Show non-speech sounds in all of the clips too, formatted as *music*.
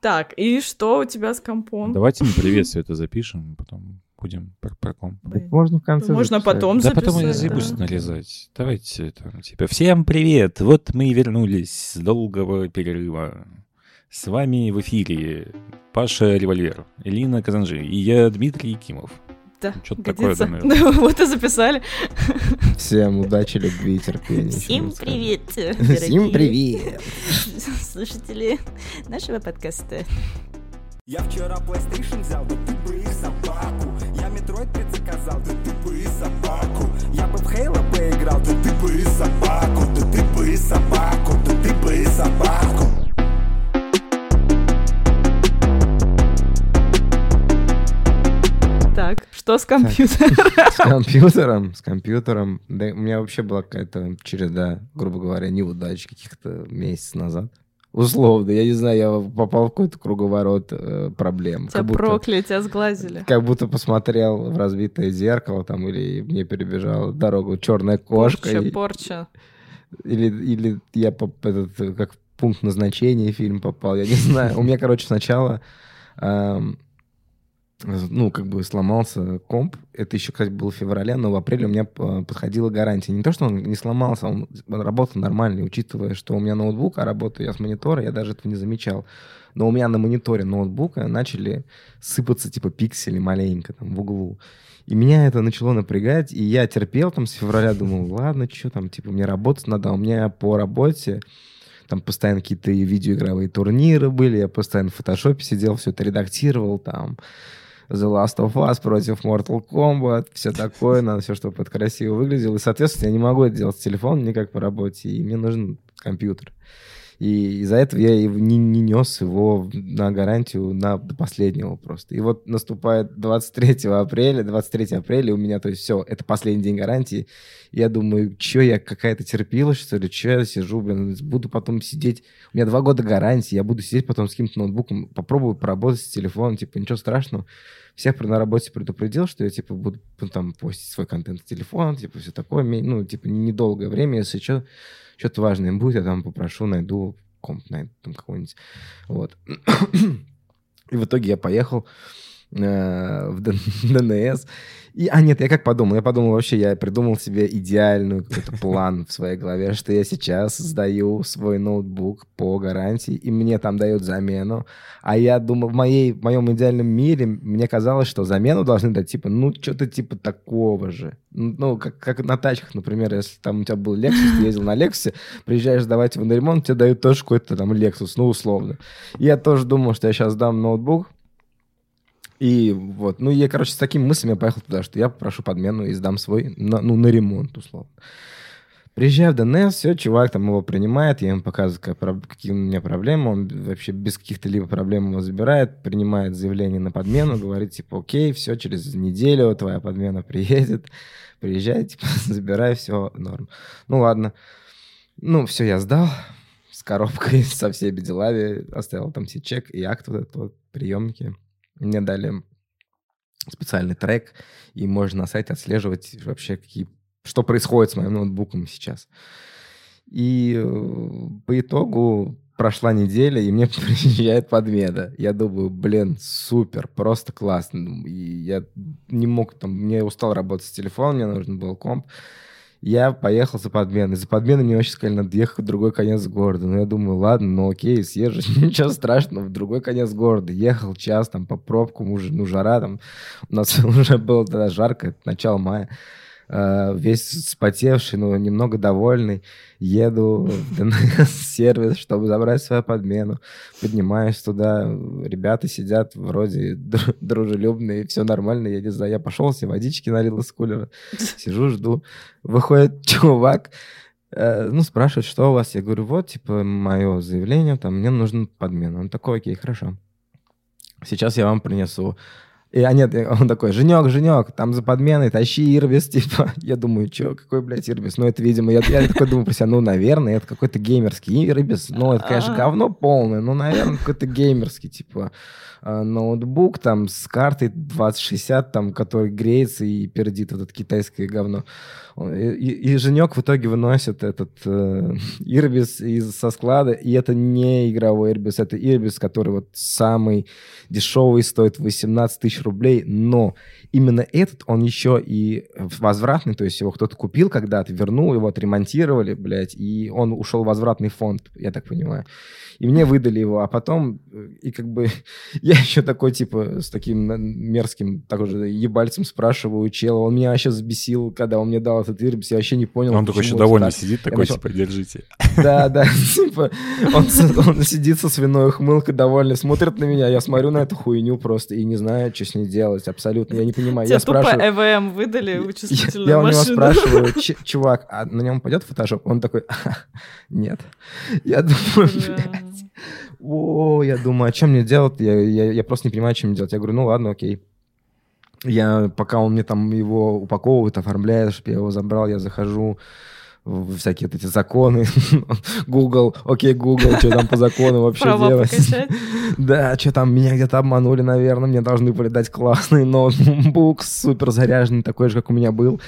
Так, и что у тебя с компом? Давайте мы приветствие это запишем, потом будем про, про комп. Блин. Можно в конце Можно записать. потом Да потом я записать, заебусь да. нарезать. Давайте там, типа, всем привет! Вот мы и вернулись с долгого перерыва. С вами в эфире Паша Револьвер, Элина Казанжи и я, Дмитрий Якимов. *laughs* Да, Что-то такое, да, наверное. Вот и записали. Всем удачи, любви и терпения. Всем привет, Всем привет! *laughs* слушатели нашего подкаста. Я вчера PlayStation взял, да ты бы и собаку Я Metroid предзаказал, да ты бы и собаку Я бы в Halo поиграл, да ты бы и собаку Да ты бы и собаку, да ты бы и собаку что с компьютером? *laughs* С компьютером, с компьютером. Да, у меня вообще была какая-то череда, грубо говоря, неудач каких-то месяц назад. Условно, я не знаю, я попал в какой-то круговорот э, проблем. Тебя Как будто- прокляли, тебя сглазили. Как будто посмотрел в разбитое зеркало там, или мне перебежала дорогу черная кошка. Порча, и- порча. Или, или я поп- этот, как пункт назначения фильм попал, я не знаю. У меня, короче, сначала, эм, ну, как бы сломался комп. Это еще, кстати, было в феврале, но в апреле у меня э, подходила гарантия. Не то, что он не сломался, он работал нормально, учитывая, что у меня ноутбук, а работаю я с монитора, я даже этого не замечал. Но у меня на мониторе ноутбука начали сыпаться, типа, пиксели маленько там в углу. И меня это начало напрягать, и я терпел там с февраля, думал, *laughs* ладно, что там, типа, мне работать надо, а у меня по работе там постоянно какие-то видеоигровые турниры были, я постоянно в фотошопе сидел, все это редактировал, там, The Last of Us против Mortal Kombat, все такое, надо все, чтобы это красиво выглядело. И, соответственно, я не могу это делать с телефона никак по работе, и мне нужен компьютер. И из-за этого я не, не нес его на гарантию на, до последнего просто. И вот наступает 23 апреля, 23 апреля у меня, то есть все, это последний день гарантии. Я думаю, что я какая-то терпила, что ли, что я сижу, блин, буду потом сидеть. У меня два года гарантии, я буду сидеть потом с каким-то ноутбуком, попробую поработать с телефоном, типа, ничего страшного. Всех на работе предупредил, что я, типа, буду ну, там постить свой контент с телефона, типа, все такое. Ну, типа, недолгое время, если что, что-то важное будет, я там попрошу, найду комп, найду там какой-нибудь. Вот. *clears throat* И в итоге я поехал э, в ДНС. И, а нет, я как подумал? Я подумал вообще, я придумал себе идеальную какой-то план в своей голове, что я сейчас сдаю свой ноутбук по гарантии, и мне там дают замену. А я думал, в, моей, в моем идеальном мире мне казалось, что замену должны дать, типа, ну, что-то типа такого же. Ну, как, как на тачках, например, если там у тебя был Lexus, ты ездил на Lexus, приезжаешь сдавать его на ремонт, тебе дают тоже какой-то там Lexus, ну, условно. И я тоже думал, что я сейчас дам ноутбук, и вот, ну, я, короче, с такими мыслями поехал туда, что я попрошу подмену и сдам свой, на, ну, на ремонт, условно. Приезжаю в ДНС, все, чувак там его принимает, я ему показываю, какие у меня проблемы, он вообще без каких-то либо проблем его забирает, принимает заявление на подмену, говорит, типа, окей, все, через неделю твоя подмена приедет, приезжай, типа, *laughs* забирай, все, норм. Ну, ладно. Ну, все, я сдал с коробкой, *laughs* со всеми делами, оставил там все чек и акт вот этот вот, приемники. Мне дали специальный трек, и можно на сайте отслеживать вообще, какие, что происходит с моим ноутбуком сейчас. И э, по итогу прошла неделя, и мне *laughs* приезжает подмена. Я думаю, блин, супер, просто классно. И я не мог там, мне устал работать с телефоном, мне нужен был комп. Я поехал за подменой. За подменой мне вообще сказали, надо ехать в другой конец города. Ну, я думаю, ладно, ну окей, съезжу, *laughs* ничего страшного, в другой конец города. Ехал час там по пробкам, уже, ну, жара там. У нас *laughs* уже было тогда жарко, это начало мая. Э, Весь вспотевший, но немного довольный. Еду в ДНС-сервис, *laughs* чтобы забрать свою подмену. Поднимаюсь туда, ребята сидят вроде дру- дружелюбные, все нормально, я не знаю. Я пошел, себе водички налил из кулера, *laughs* сижу, жду. Выходит *laughs* чувак, э, ну, спрашивает, что у вас? Я говорю, вот, типа, мое заявление, там, мне нужна подмена. Он такой, окей, хорошо. Сейчас я вам принесу И, а нет, он такой, Женек, Женек, там за подменой тащи Ирбис, *laughs* типа. Я думаю, что, какой, блядь, Ирбис? Ну, это, видимо, я, я такой думаю про себя, ну, наверное, это какой-то геймерский Ирбис. Ну, это, конечно, говно полное, ну, наверное, какой-то геймерский, типа, а, ноутбук там с картой 2060, там, который греется и пердит вот это китайское говно. И, и- и Женек в итоге выносит этот э, Ирбис из, со склада, и это не игровой Ирбис, это Ирбис, который вот самый дешевый, стоит 18 тысяч рублей, но именно этот, он еще и возвратный, то есть его кто-то купил когда-то, вернул, его отремонтировали, блядь, и он ушел в возвратный фонд, я так понимаю. И мне выдали его, а потом, э, и как бы *laughs* я еще такой, типа, с таким мерзким, такой же ебальцем спрашиваю чела, он меня вообще взбесил, когда он мне дал этот ирбис, я вообще не понял, Он такой еще так. сидит, такой, начал- типа, держите. *laughs* Да, да, *laughs* типа, он, он сидит со свиной ухмылкой, довольный, смотрит на меня, я смотрю на эту хуйню просто и не знаю, что с ней делать, абсолютно, я не понимаю. Тебе Я тупо спрашиваю, ЭВМ выдали я, вычислительную я у него машину. спрашиваю, «Ч- чувак, а на нем пойдет фотошоп? Он такой, нет. Я думаю, о, я думаю, а что мне делать? Я, я, я просто не понимаю, что мне делать. Я говорю, ну ладно, окей. Я, пока он мне там его упаковывает, оформляет, чтобы я его забрал, я захожу всякие вот эти законы, *laughs* Google, окей, Google, что там по закону вообще делать? *laughs* Да, что там, меня где-то обманули, наверное, мне должны были дать классный ноутбук, супер заряженный, такой же, как у меня был.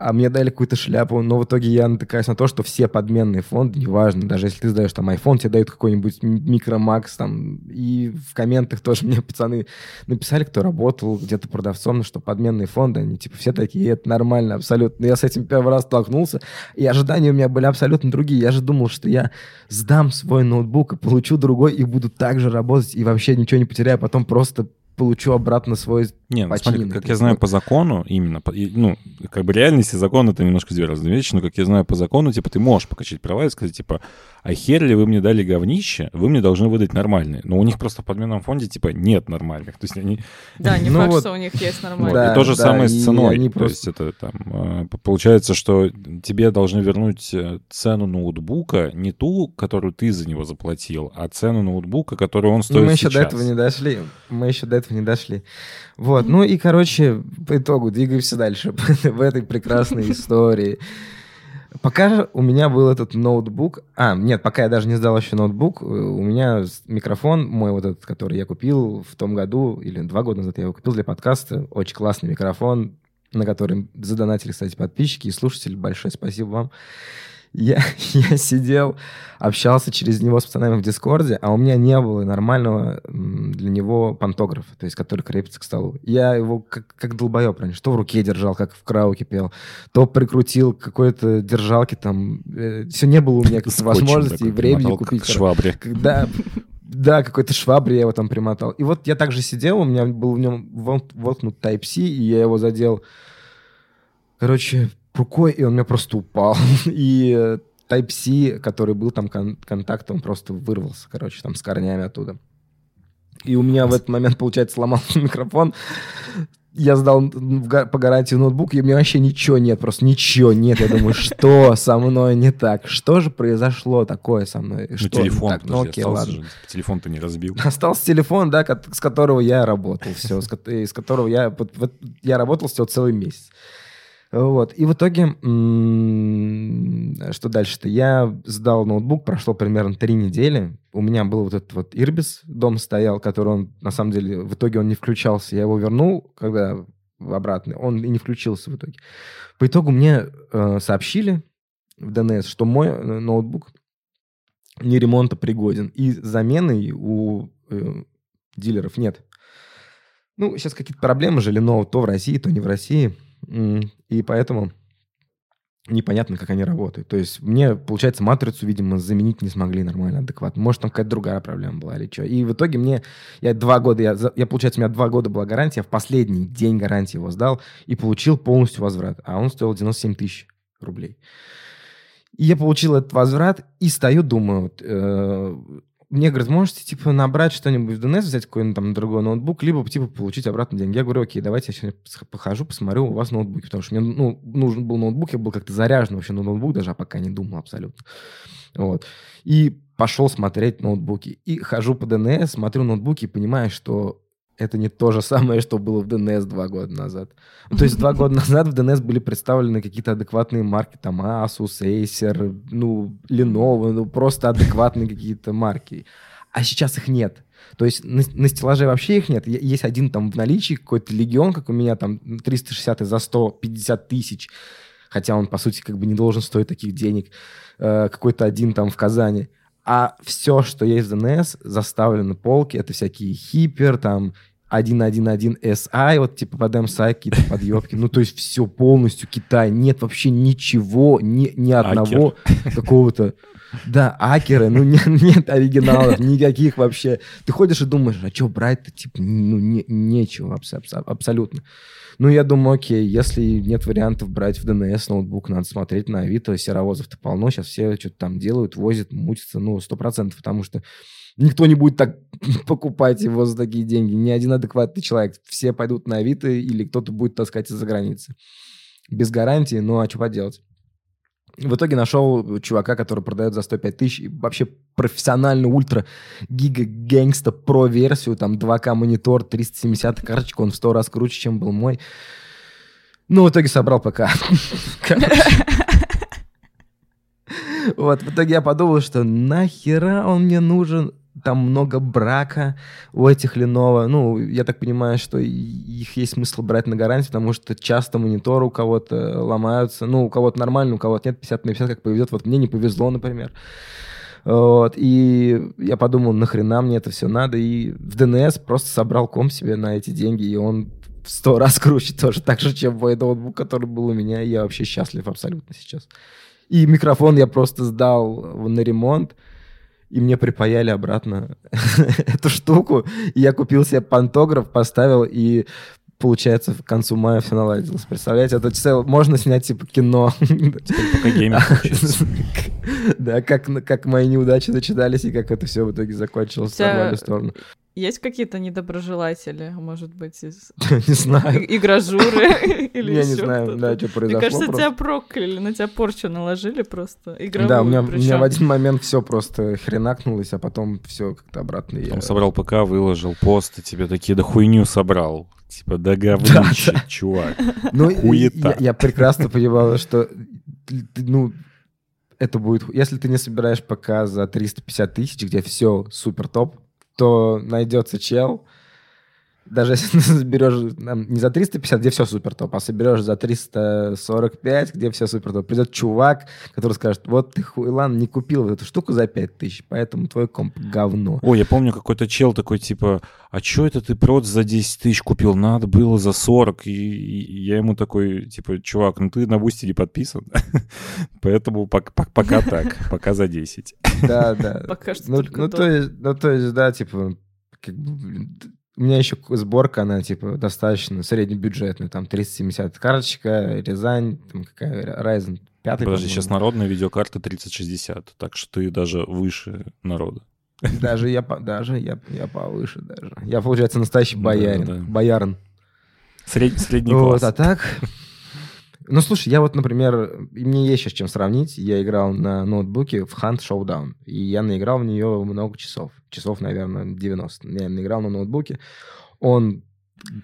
А мне дали какую-то шляпу, но в итоге я натыкаюсь на то, что все подменные фонды, неважно, даже если ты сдаешь там iPhone, тебе дают какой-нибудь микромакс там, и в комментах *laughs* тоже мне пацаны написали, кто работал где-то продавцом, что подменные фонды, они типа все такие, это нормально абсолютно. Я с этим первый раз столкнулся, и ожидания у меня были абсолютно другие. Я же думал, что я сдам свой ноутбук и получу другой, и буду так же работать, и вообще ничего не потеряю, а потом просто получу обратно свой... Не, ну, смотри, как я знаю по закону, именно, по- и, ну, как бы реальность и закон это немножко две разные вещи, но как я знаю по закону, типа, ты можешь покачать права и сказать, типа, а хер ли вы мне дали говнище, вы мне должны выдать нормальные. Но у них просто в подменном фонде, типа, нет нормальных. То есть они... Да, не Ну факт, что у них есть. Да, и то же самое с ценой. То есть это там... э, Получается, что тебе должны вернуть э, цену ноутбука, не ту, которую ты за него заплатил, а цену ноутбука, которую он Ну, стоит мы еще сейчас. до этого не дошли. Мы еще до этого не дошли. Вот. Ну и, короче, по итогу двигаемся дальше *laughs* в этой прекрасной *laughs* истории. Пока у меня был этот ноутбук... А, нет, пока я даже не сдал еще ноутбук, э, у меня микрофон мой вот этот, который я купил в том году, или два года назад я его купил для подкаста. Очень классный микрофон, на который задонатили, кстати, подписчики и слушатели. Большое спасибо вам. Я, *laughs* я сидел, общался через него с пацанами в Дискорде, а у меня не было нормального для него пантографа, то есть который крепится к столу. Я его как, как долбоеб раньше, то в руке держал, как в караоке пел, то прикрутил какой-то держалке там. все не было у меня *laughs* возможности и времени купить. Швабре. Когда, да, какой-то швабре я его там примотал. И вот я также сидел, у меня был в нем вот- воткнут Type-C, и я его задел, короче, рукой, и он у меня просто упал. *laughs* И э, Type-C, который был там кон- контакт, он просто вырвался, короче, там с корнями оттуда. И у меня в этот момент, получается, сломался *laughs* микрофон. Я сдал по гарантии ноутбук, и у меня вообще ничего нет, просто ничего нет. Я думаю, что со мной не так? Что же произошло такое со мной? Ну, Что телефон, так? Ну, окей, ладно. же. Телефон-то не разбил. *laughs* Остался телефон, да, с которого я работал, все, из которого я, я работал всего целый месяц. Вот. И в итоге, что дальше-то? Я сдал ноутбук, прошло примерно три недели. У меня был вот этот вот Ирбис, дом стоял, который он, на самом деле, в итоге он не включался. Я его вернул, когда в обратно, он и не включился в итоге. По итогу мне э, сообщили в ДНС, что мой э, ноутбук не ремонтопригоден. И замены у э, дилеров нет. Ну, сейчас какие-то проблемы же, Lenovo то в России, то не в России. И поэтому непонятно, как они работают. То есть мне, получается, матрицу, видимо, заменить не смогли нормально, адекватно. Может, там какая-то другая проблема была или что. И в итоге мне, я два года, я, я, получается, у меня два года была гарантия, в последний день гарантии его сдал и получил полностью возврат. А он стоил 97 тысяч рублей. И я получил этот возврат и стою, думаю, вот, э, мне говорят, можете, типа, набрать что-нибудь в DNS, взять какой-нибудь там другой ноутбук, либо, типа, получить обратно деньги. Я говорю, окей, давайте я сегодня похожу, посмотрю у вас ноутбуки, потому что мне, ну, нужен был ноутбук, я был как-то заряжен вообще на ноутбук, даже а пока не думал абсолютно. Вот. И пошел смотреть ноутбуки. И хожу по DNS, смотрю ноутбуки и понимаю, что это не то же самое, что было в DNS два года назад. Ну, То есть два года назад в DNS были представлены какие-то адекватные марки, там Asus, Acer, ну, Lenovo, ну, просто адекватные какие-то марки. А сейчас их нет. То есть на, на стеллаже вообще их нет. Есть один там в наличии, какой-то легион, как у меня, там 360 за 150 тысяч. Хотя он, по сути, как бы не должен стоить таких денег. Э, какой-то один там в Казани. А все, что есть в DNS, заставлено полки. Это всякие хипер, там 1.1.1 SI, вот типа под MSI какие-то подъебки. Ну, то есть все полностью Китай. Нет вообще ничего, ни, ни одного какого-то... Да, акеры, ну не- нет оригиналов, никаких вообще. Ты ходишь и думаешь, а что брать-то, типа, ну не- нечего абс- абс- абсолютно. Ну, я думаю, окей, если нет вариантов брать в DNS ноутбук, надо смотреть на Авито, серовозов-то полно, сейчас все что-то там делают, возят, мутятся, ну, сто процентов, потому что никто не будет так *laughs* покупать его за такие деньги, ни один адекватный человек. Все пойдут на Авито или кто-то будет таскать из-за границы. Без гарантии, ну, а что поделать? В итоге нашел чувака, который продает за 105 тысяч и вообще профессионально ультра гига гэнгста про версию, там 2К монитор, 370 карточка, он в 100 раз круче, чем был мой. Ну, в итоге собрал ПК. *laughs* *laughs* Вот, в итоге я подумал, что нахера он мне нужен, там много брака у этих Lenovo. Ну, я так понимаю, что их есть смысл брать на гарантию, потому что часто мониторы у кого-то ломаются. Ну, у кого-то нормально, у кого-то нет, 50 на 50, как повезет. Вот мне не повезло, например. Вот, и я подумал, нахрена мне это все надо, и в DNS просто собрал комп себе на эти деньги, и он в сто раз круче тоже, так же, чем мой ноутбук, который был у меня, и я вообще счастлив абсолютно сейчас. И микрофон я просто сдал на ремонт, и мне припаяли обратно *laughs* эту штуку. И я купил себе пантограф, поставил, и получается, к концу мая все наладилось. Представляете, это цел... можно снять типа кино. Пока гейминг. *laughs* Да, как, как мои неудачи начинались, и как это все в итоге закончилось в нормальную сторону. Есть какие-то недоброжелатели, может быть, из *laughs* Не знаю. игражуры *laughs* *laughs* или Я не знаю, да, что Мне произошло. кажется, просто. тебя прокляли, на тебя порчу наложили просто. Да, у меня, в один момент все просто хренакнулось, а потом все как-то обратно. Потом собрал ПК, выложил пост, и тебе такие, да хуйню собрал. Типа, да говнище, чувак. Ну, я, прекрасно понимал, что ну, это будет... Если ты не собираешь ПК за 350 тысяч, где все супер топ, то найдется чел, даже если там, не за 350, где все супер топ, а соберешь за 345, где все супер топ, придет чувак, который скажет, вот ты хуйлан не купил вот эту штуку за 5 тысяч, поэтому твой комп говно. Ой, я помню, какой-то чел такой, типа, а чё это ты проц за 10 тысяч купил? Надо было за 40. И, и я ему такой, типа, чувак, ну ты на Boosty не подписан. *laughs* Поэтому пок- пок- пока так, пока за 10. Да, да. Пока что ну, только ну, то. то есть, ну, то есть, да, типа, как бы, блин, у меня еще сборка, она, типа, достаточно среднебюджетная. Там 370 карточка, Рязань, там какая, Ryzen 5. Подожди, сейчас народная видеокарта 3060, так что ты даже выше народа. Даже я, даже я, я повыше даже. Я, получается, настоящий Да, боярин. да. Боярин. Сред- Средний Вот, класс. а так... Ну, слушай, я вот, например, и мне есть сейчас чем сравнить. Я играл на ноутбуке в Hunt Showdown, и я наиграл в нее много часов. Часов, наверное, 90. Я наиграл на ноутбуке. Он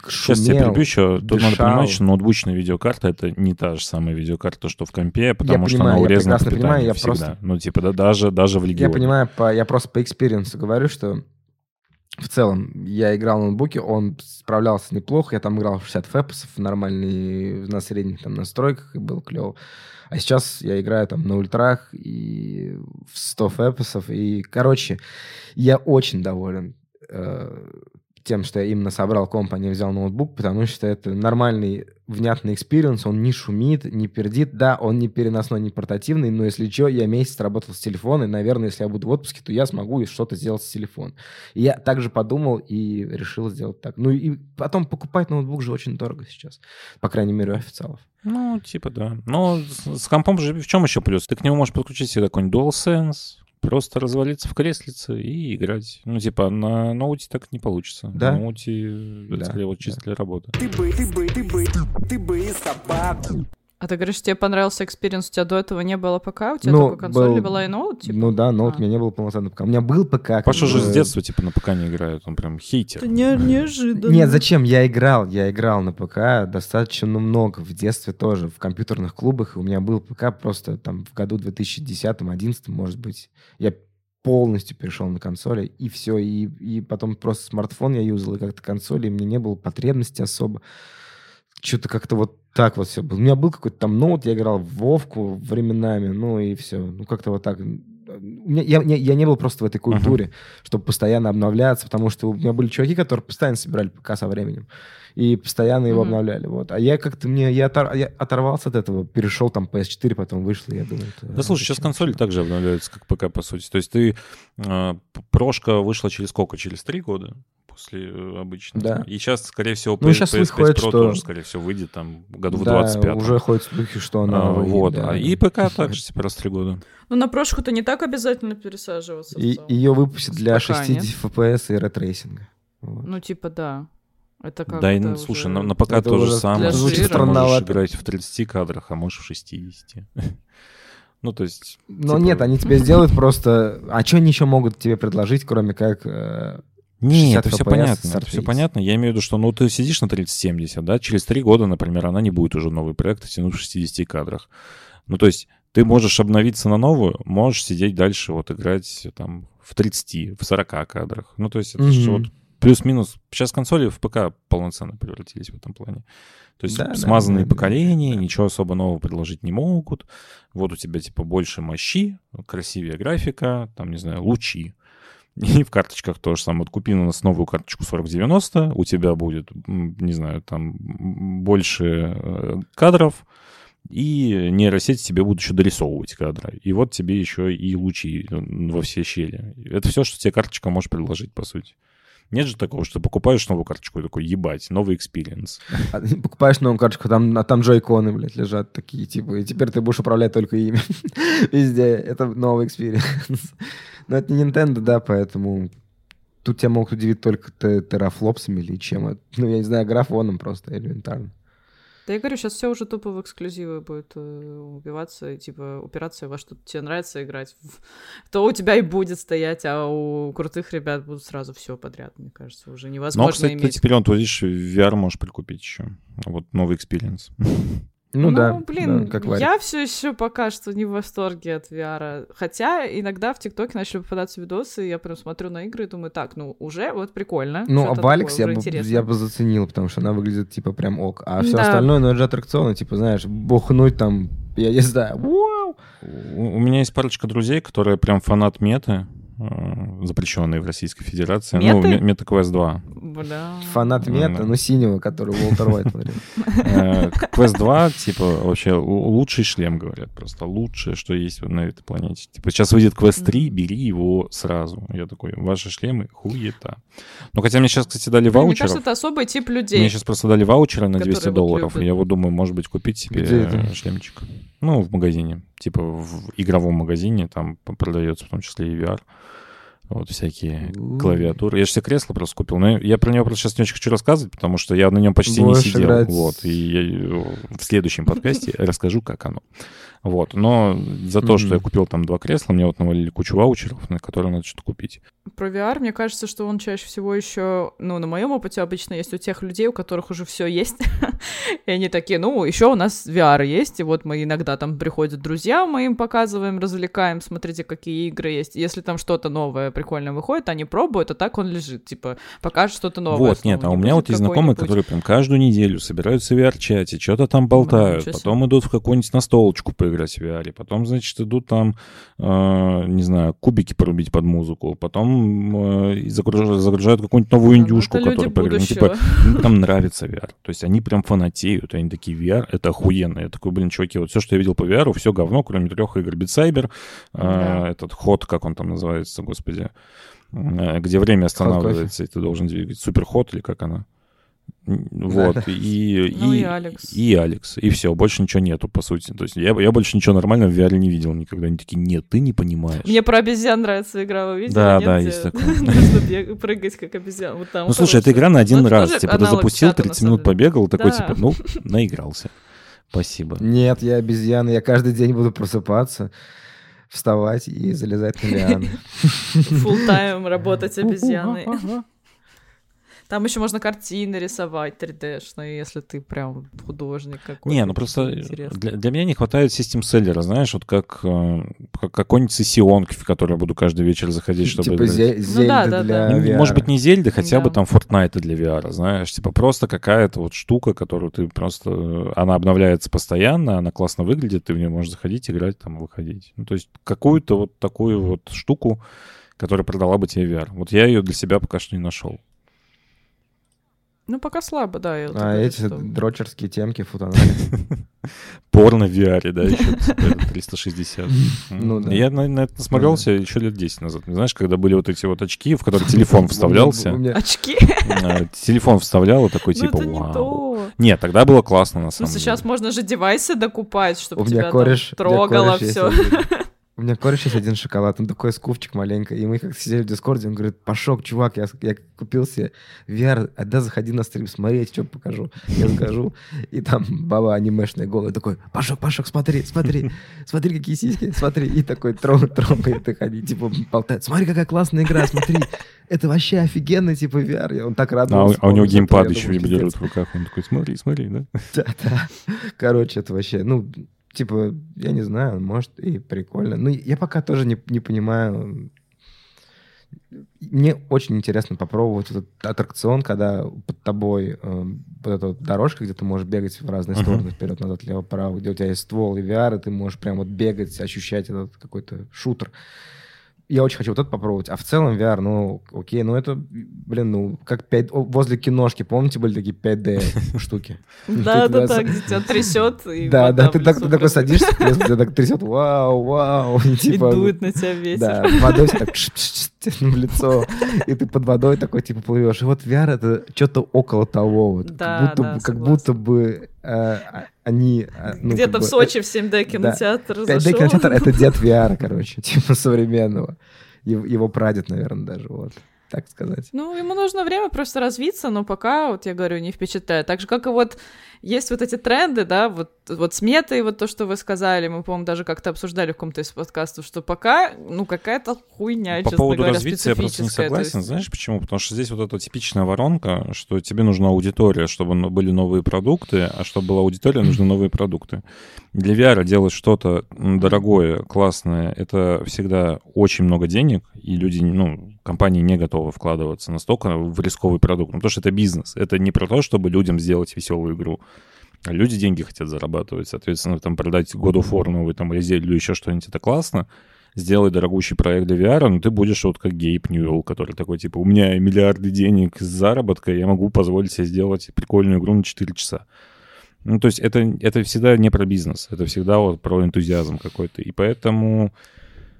Сейчас тебя шумел, перебью еще. Тут надо дышал. понимать, что ноутбучная видеокарта — это не та же самая видеокарта, что в компе, потому что понимаю, она я урезана прекрасно по понимаю, питанию я всегда. просто- Ну, типа, да, даже, даже в Я Легионе. понимаю, по, я просто по экспириенсу говорю, что в целом я играл на ноутбуке, он справлялся неплохо, я там играл в 60 фэпсов, нормальный, на средних там настройках, и был клево. А сейчас я играю там на ультрах и в 100 фэпсов, и, короче, я очень доволен э, тем, что я именно собрал комп, а не взял ноутбук, потому что это нормальный, внятный experience, он не шумит, не пердит. Да, он не переносной, не портативный, но если что, я месяц работал с телефона, и, наверное, если я буду в отпуске, то я смогу что-то сделать с телефона. И я также подумал и решил сделать так. Ну и потом покупать ноутбук же очень дорого сейчас, по крайней мере, у официалов. Ну, типа, да. Но с компом же в чем еще плюс? Ты к нему можешь подключить себе какой-нибудь DualSense, просто развалиться в креслице и играть. Ну, типа, на ноуте так не получится. Да? На ноуте, это Да, скорее вот чисто для работы. Ты бы, ты бы, ты бы, ты бы и собаку. А ты говоришь, тебе понравился experience, у тебя до этого не было ПК, у тебя Ну, только консоль был- была и ноут, типа? Ну да, ноут А. у меня не было полноценного ПК. У меня был ПК. как Паша же с детства типа на ПК не играет, он прям хейтер. Это не, неожиданно. Нет, зачем? Я играл, я играл на ПК достаточно много, в детстве тоже, в компьютерных клубах. У меня был ПК просто там в году 2010-2011, может быть. Я полностью перешел на консоли, и все. И, и потом просто смартфон я юзал, и как-то консоли, и мне не было потребности особо. Что-то как-то вот так вот все было. У меня был какой-то там ноут, я играл в Вовку временами, ну и все. Ну как-то вот так. Меня, я, не- я не был просто в этой культуре, чтобы постоянно обновляться, потому что у меня были чуваки, которые постоянно собирали ПК со временем и постоянно его Мгм. обновляли. Вот. А я как-то мне я, отор- я оторвался от этого, перешел там PS4, потом вышел, я думаю... это- Да слушай, сейчас консоли также обновляются, как ПК, по сути. То есть ты... э, прошка вышла через сколько? Через три года после э, обычной? Да. И сейчас, скорее всего, Ну, PS, щас PS5 выходит, Pro что- тоже, скорее всего, выйдет там году в Да, 25 уже ходят слухи, что она... А, выйдет, вот. да. А и ПК также типа раз в три года. Ну, на прошку-то не так обязательно пересаживаться. в И, ее выпустят для нет? 60 FPS и ray tracing а. Вот. Ну, типа, да. Это как Да, и, ну, слушай, на, на ПК Это то же уже самое. Ты можешь странновато. играть в 30 кадрах, а можешь в 60. *laughs* Ну, то есть... Но типа, нет, они тебе сделают просто... А что они еще могут тебе предложить, кроме как... э, Не, 60 это все FPS понятно, это все понятно. Я имею в виду, что ну ты сидишь на 3070, да, через три года, например, она не будет уже новый проект тянуть в 60 кадрах. Ну, то есть ты можешь обновиться на новую, можешь сидеть дальше, вот играть там в 30, в 40 кадрах. Ну, то есть это же Мгм. вот плюс-минус. Сейчас консоли в ПК полноценно превратились в этом плане. То есть Да, да, смазанные да, да, поколения, да. ничего особо нового предложить не могут. Вот у тебя типа больше мощи, красивее графика, там, не знаю, лучи. И в карточках то же самое. Вот купи у нас новую карточку 4090, у тебя будет, не знаю, там больше э, кадров, и нейросети тебе будут еще дорисовывать кадры. И вот тебе еще и лучи э, во все щели. Это все, что тебе карточка может предложить, по сути. Нет же такого, что покупаешь новую карточку и такой, ебать, новый experience. а ты покупаешь новую карточку, там, а там джойконы, блядь, лежат такие, типа, и теперь ты будешь управлять только ими. *laughs* Везде. Это новый experience. Но это не Nintendo, да, поэтому тут тебя могут удивить только те- терафлопсами или чем. Ну, я не знаю, графоном просто элементарно. Да я говорю, сейчас все уже тупо в эксклюзивы будет э, убиваться, и, типа, упираться во что тебе нравится играть. в- То у тебя и будет стоять, а у крутых ребят будут сразу все подряд, мне кажется. Уже невозможно Но, кстати, ты иметь. теперь, он, вот видишь, VR можешь прикупить еще. Вот новый experience. *laughs* Ну, да, блин, да, как я все еще пока что не в восторге от VR. Хотя иногда в ТикТоке начали попадаться видосы, и я прям смотрю на игры и думаю, так, ну уже вот прикольно. Ну, а Alyx я бы, я бы заценил, потому что она выглядит, типа, прям ок. А все Да. остальное, ну, это же аттракционы, типа, знаешь, бухнуть там, я не знаю, вау! У меня есть парочка друзей, которые прям фанат меты, запрещенные в Российской Федерации. Ну, Меты? Ме- Meta Quest 2. Бля. Фанат мета, ну, синего, который Уолтер Уайт. Э, Quest 2, типа, вообще лучший шлем, говорят, просто лучшее, что есть на этой планете. Типа, сейчас выйдет Quest 3, бери его сразу. Я такой, ваши шлемы хуета. Ну, хотя мне сейчас, кстати, дали Блин, Мне ваучеров. кажется, это особый тип людей. Мне сейчас просто дали ваучеры на которые 200 вот долларов. я вот думаю, может быть, купить себе э, шлемчик. Ну, в магазине. Типа в игровом магазине. Там продается в том числе и VR. Вот всякие клавиатуры. Я же себе кресло просто купил. Но я про него просто сейчас не очень хочу рассказывать, потому что я на нем почти Будешь не сидел. играть Вот. И я э, в следующем подкасте расскажу, как оно. Вот. Но за то, что Мгм. я купил там два кресла, мне вот навалили кучу ваучеров, на которые надо что-то купить. Про VR, мне кажется, что он чаще всего еще, ну, на моем опыте обычно есть у тех людей, у которых уже все есть. *laughs* и они такие, ну, еще у нас VR есть, и вот мы иногда там приходят друзья, мы им показываем, развлекаем, смотрите, какие игры есть. Если там что-то новое прикольно выходит, они пробуют, а так он лежит, типа, покажет что-то новое. Вот, нет, а у меня вот есть знакомые, которые прям каждую неделю собираются в VR-чате, что-то там болтают, ничего себе. потом идут в какую-нибудь настолочку поиграть в VR, потом, значит, идут там, э, не знаю, кубики порубить под музыку, потом э, загружают, загружают какую-нибудь новую Да, индюшку, которую поиграть. Ну, типа, им там нравится VR. То есть они прям фанатеют, они такие, VR — это охуенно. Я такой, блин, чуваки, вот все, что я видел по VR, все говно, кроме трех игр. Saber, э, Да. этот ход, как он там называется, господи, э, где время останавливается, и ты должен двигать. Суперход или как она? Вот, Да. и, *laughs* Ну и, и Алекс. и Алекс, и все, больше ничего нету, по сути. То есть я, я больше ничего нормального в VR не видел никогда. Они такие, нет, ты не понимаешь. Мне про обезьян нравится игра, вы видели? Да, нет? да, Где есть такое. *laughs* Нужно прыгать, как обезьян. Вот там Ну, слушай, это игра на один Ну, раз. Типа, ты запустил, чата, на 30 самом минут побегал, такой, Да. типа, ну, *laughs* наигрался. Спасибо. Нет, я обезьяна, я каждый день буду просыпаться, вставать и залезать на лианы. Full тайм работать обезьяной. Там еще можно картины рисовать 3D-шные, если ты прям художник какой-то. Не, ну просто для, для меня не хватает систем-селлера, знаешь, вот как, э, как какой-нибудь сессионки, в который я буду каждый вечер заходить, чтобы Типа играть. Зе- Зельда да, да, для да. Ну, VR. Может быть, не Зельды, хотя бы Да. там Fortnite для VR, знаешь, типа просто какая-то вот штука, которую ты просто... Она обновляется постоянно, она классно выглядит, ты в нее можешь заходить, играть, там, выходить. Ну, то есть какую-то вот такую вот штуку, которая продала бы тебе VR. Вот я ее для себя пока что не нашел. Ну, пока слабо, да. я вот А говорю, эти что- дрочерские темки футонали. *laughs* Порно в VR, да, еще типа, 360. *laughs* Ну да. Я на, на это насмотрелся еще лет 10 назад. Знаешь, когда были вот эти вот очки, в которые телефон *laughs* вставлялся. Очки? Телефон вставлял, и такой Ну, типа, вау. Нет, тогда было классно, на Ну, самом деле. сейчас можно же девайсы докупать, чтобы тебя трогало все. У меня кореш есть один шоколад, он такой скупчик маленький. И мы как сидели в Дискорде, он говорит, Пашок, чувак, я, я купил себе VR, а да, заходи на стрим, смотри, я тебе что покажу. Я захожу, и там баба анимешная голая, такой, Пашок, Пашок, смотри, смотри, смотри, какие сиськи, смотри. И такой трогает, трогает их, они типа болтают. Смотри, какая классная игра, смотри. Это вообще офигенно, типа VR. И Он так А, радовался. а у него геймпад еще вибрирует в руках. Он такой, смотри, смотри, да? Да, да. Короче, это вообще, ну, типа, я не знаю, может и прикольно. Ну, я пока тоже не, не понимаю. Мне очень интересно попробовать этот аттракцион, когда под тобой э, вот эта вот дорожка, где ты можешь бегать в разные Мгм. стороны, вперед, назад, лево, право, где у тебя есть ствол и VR, и ты можешь прям вот бегать, ощущать этот какой-то шутер. Я очень хочу вот это попробовать. А в целом VR, ну, окей, ну это, блин, ну, как 5... о, возле киношки, помните, были такие 5D *laughs* штуки? Да, да, где тебя трясет. Да, да, ты, так, такой садишься, *laughs* тебя так трясет, вау, вау, и *laughs* И типа... дует на тебя ветер. Да, водой так в *laughs* лицо, и ты под водой такой, типа, плывешь. И вот VR — это что-то около того, вот. Да, как будто, да, бы, как будто бы э, а- они... а, ну, Где-то как в бы, Сочи в 7D кинотеатр э, 5D зашел. кинотеатр — это дед *laughs* VR, короче, *laughs* типа современного. Его, его прадед, наверное, даже, вот, так сказать. Ну, ему нужно время просто развиться, но пока, вот я говорю, не впечатляет. Так же, как и вот есть вот эти тренды, да, вот, вот с метой, вот то, что вы сказали, мы, по-моему, даже как-то обсуждали в каком-то из подкастов, что пока, ну, какая-то хуйня, По честно поводу говоря, развития я просто не согласен. есть- Знаешь почему? Потому что здесь вот эта типичная воронка, что тебе нужна аудитория, чтобы ну, были новые продукты, а чтобы была аудитория, нужны *clears throat* новые продукты. Для VR делать что-то дорогое, классное, это всегда очень много денег, и люди, ну, компании не готовы вкладываться настолько в рисковый продукт, ну, потому что это бизнес. Это не про то, чтобы людям сделать веселую игру. А Люди деньги хотят зарабатывать, соответственно, там продать God of War новый там, или Зельду, еще что-нибудь, это классно. Сделай дорогущий проект для VR, но ты будешь вот как Гейб Ньюэлл, который такой, типа, у меня миллиарды денег с заработка, я могу позволить себе сделать прикольную игру на 4 часа. Ну, то есть это, это всегда не про бизнес, это всегда вот про энтузиазм какой-то. И поэтому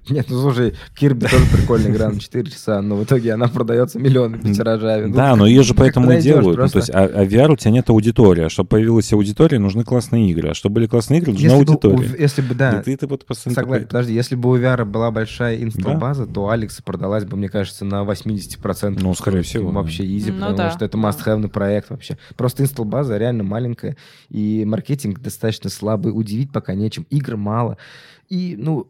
Нет, ну слушай, Кирби тоже прикольная игра на 4 часа, но в итоге она продается миллионами тиражами. Ну, Да, но ее же поэтому и делают. Ну, то есть, а, а VR у тебя нет аудитории. А чтобы появилась аудитория, нужны классные игры. А чтобы были классные игры, нужна если бы, у- аудитория. если бы, да, И ты, ты вот Согласен. такой, Подожди, если бы у VR была большая инсталл-база, то Алекс продалась бы, мне кажется, на 80%. Ну, скорее всего, Вообще изи, Ну потому да. что это must-have проект вообще. Просто инсталл-база реально маленькая, и маркетинг достаточно слабый, удивить пока нечем, игр мало. И, ну,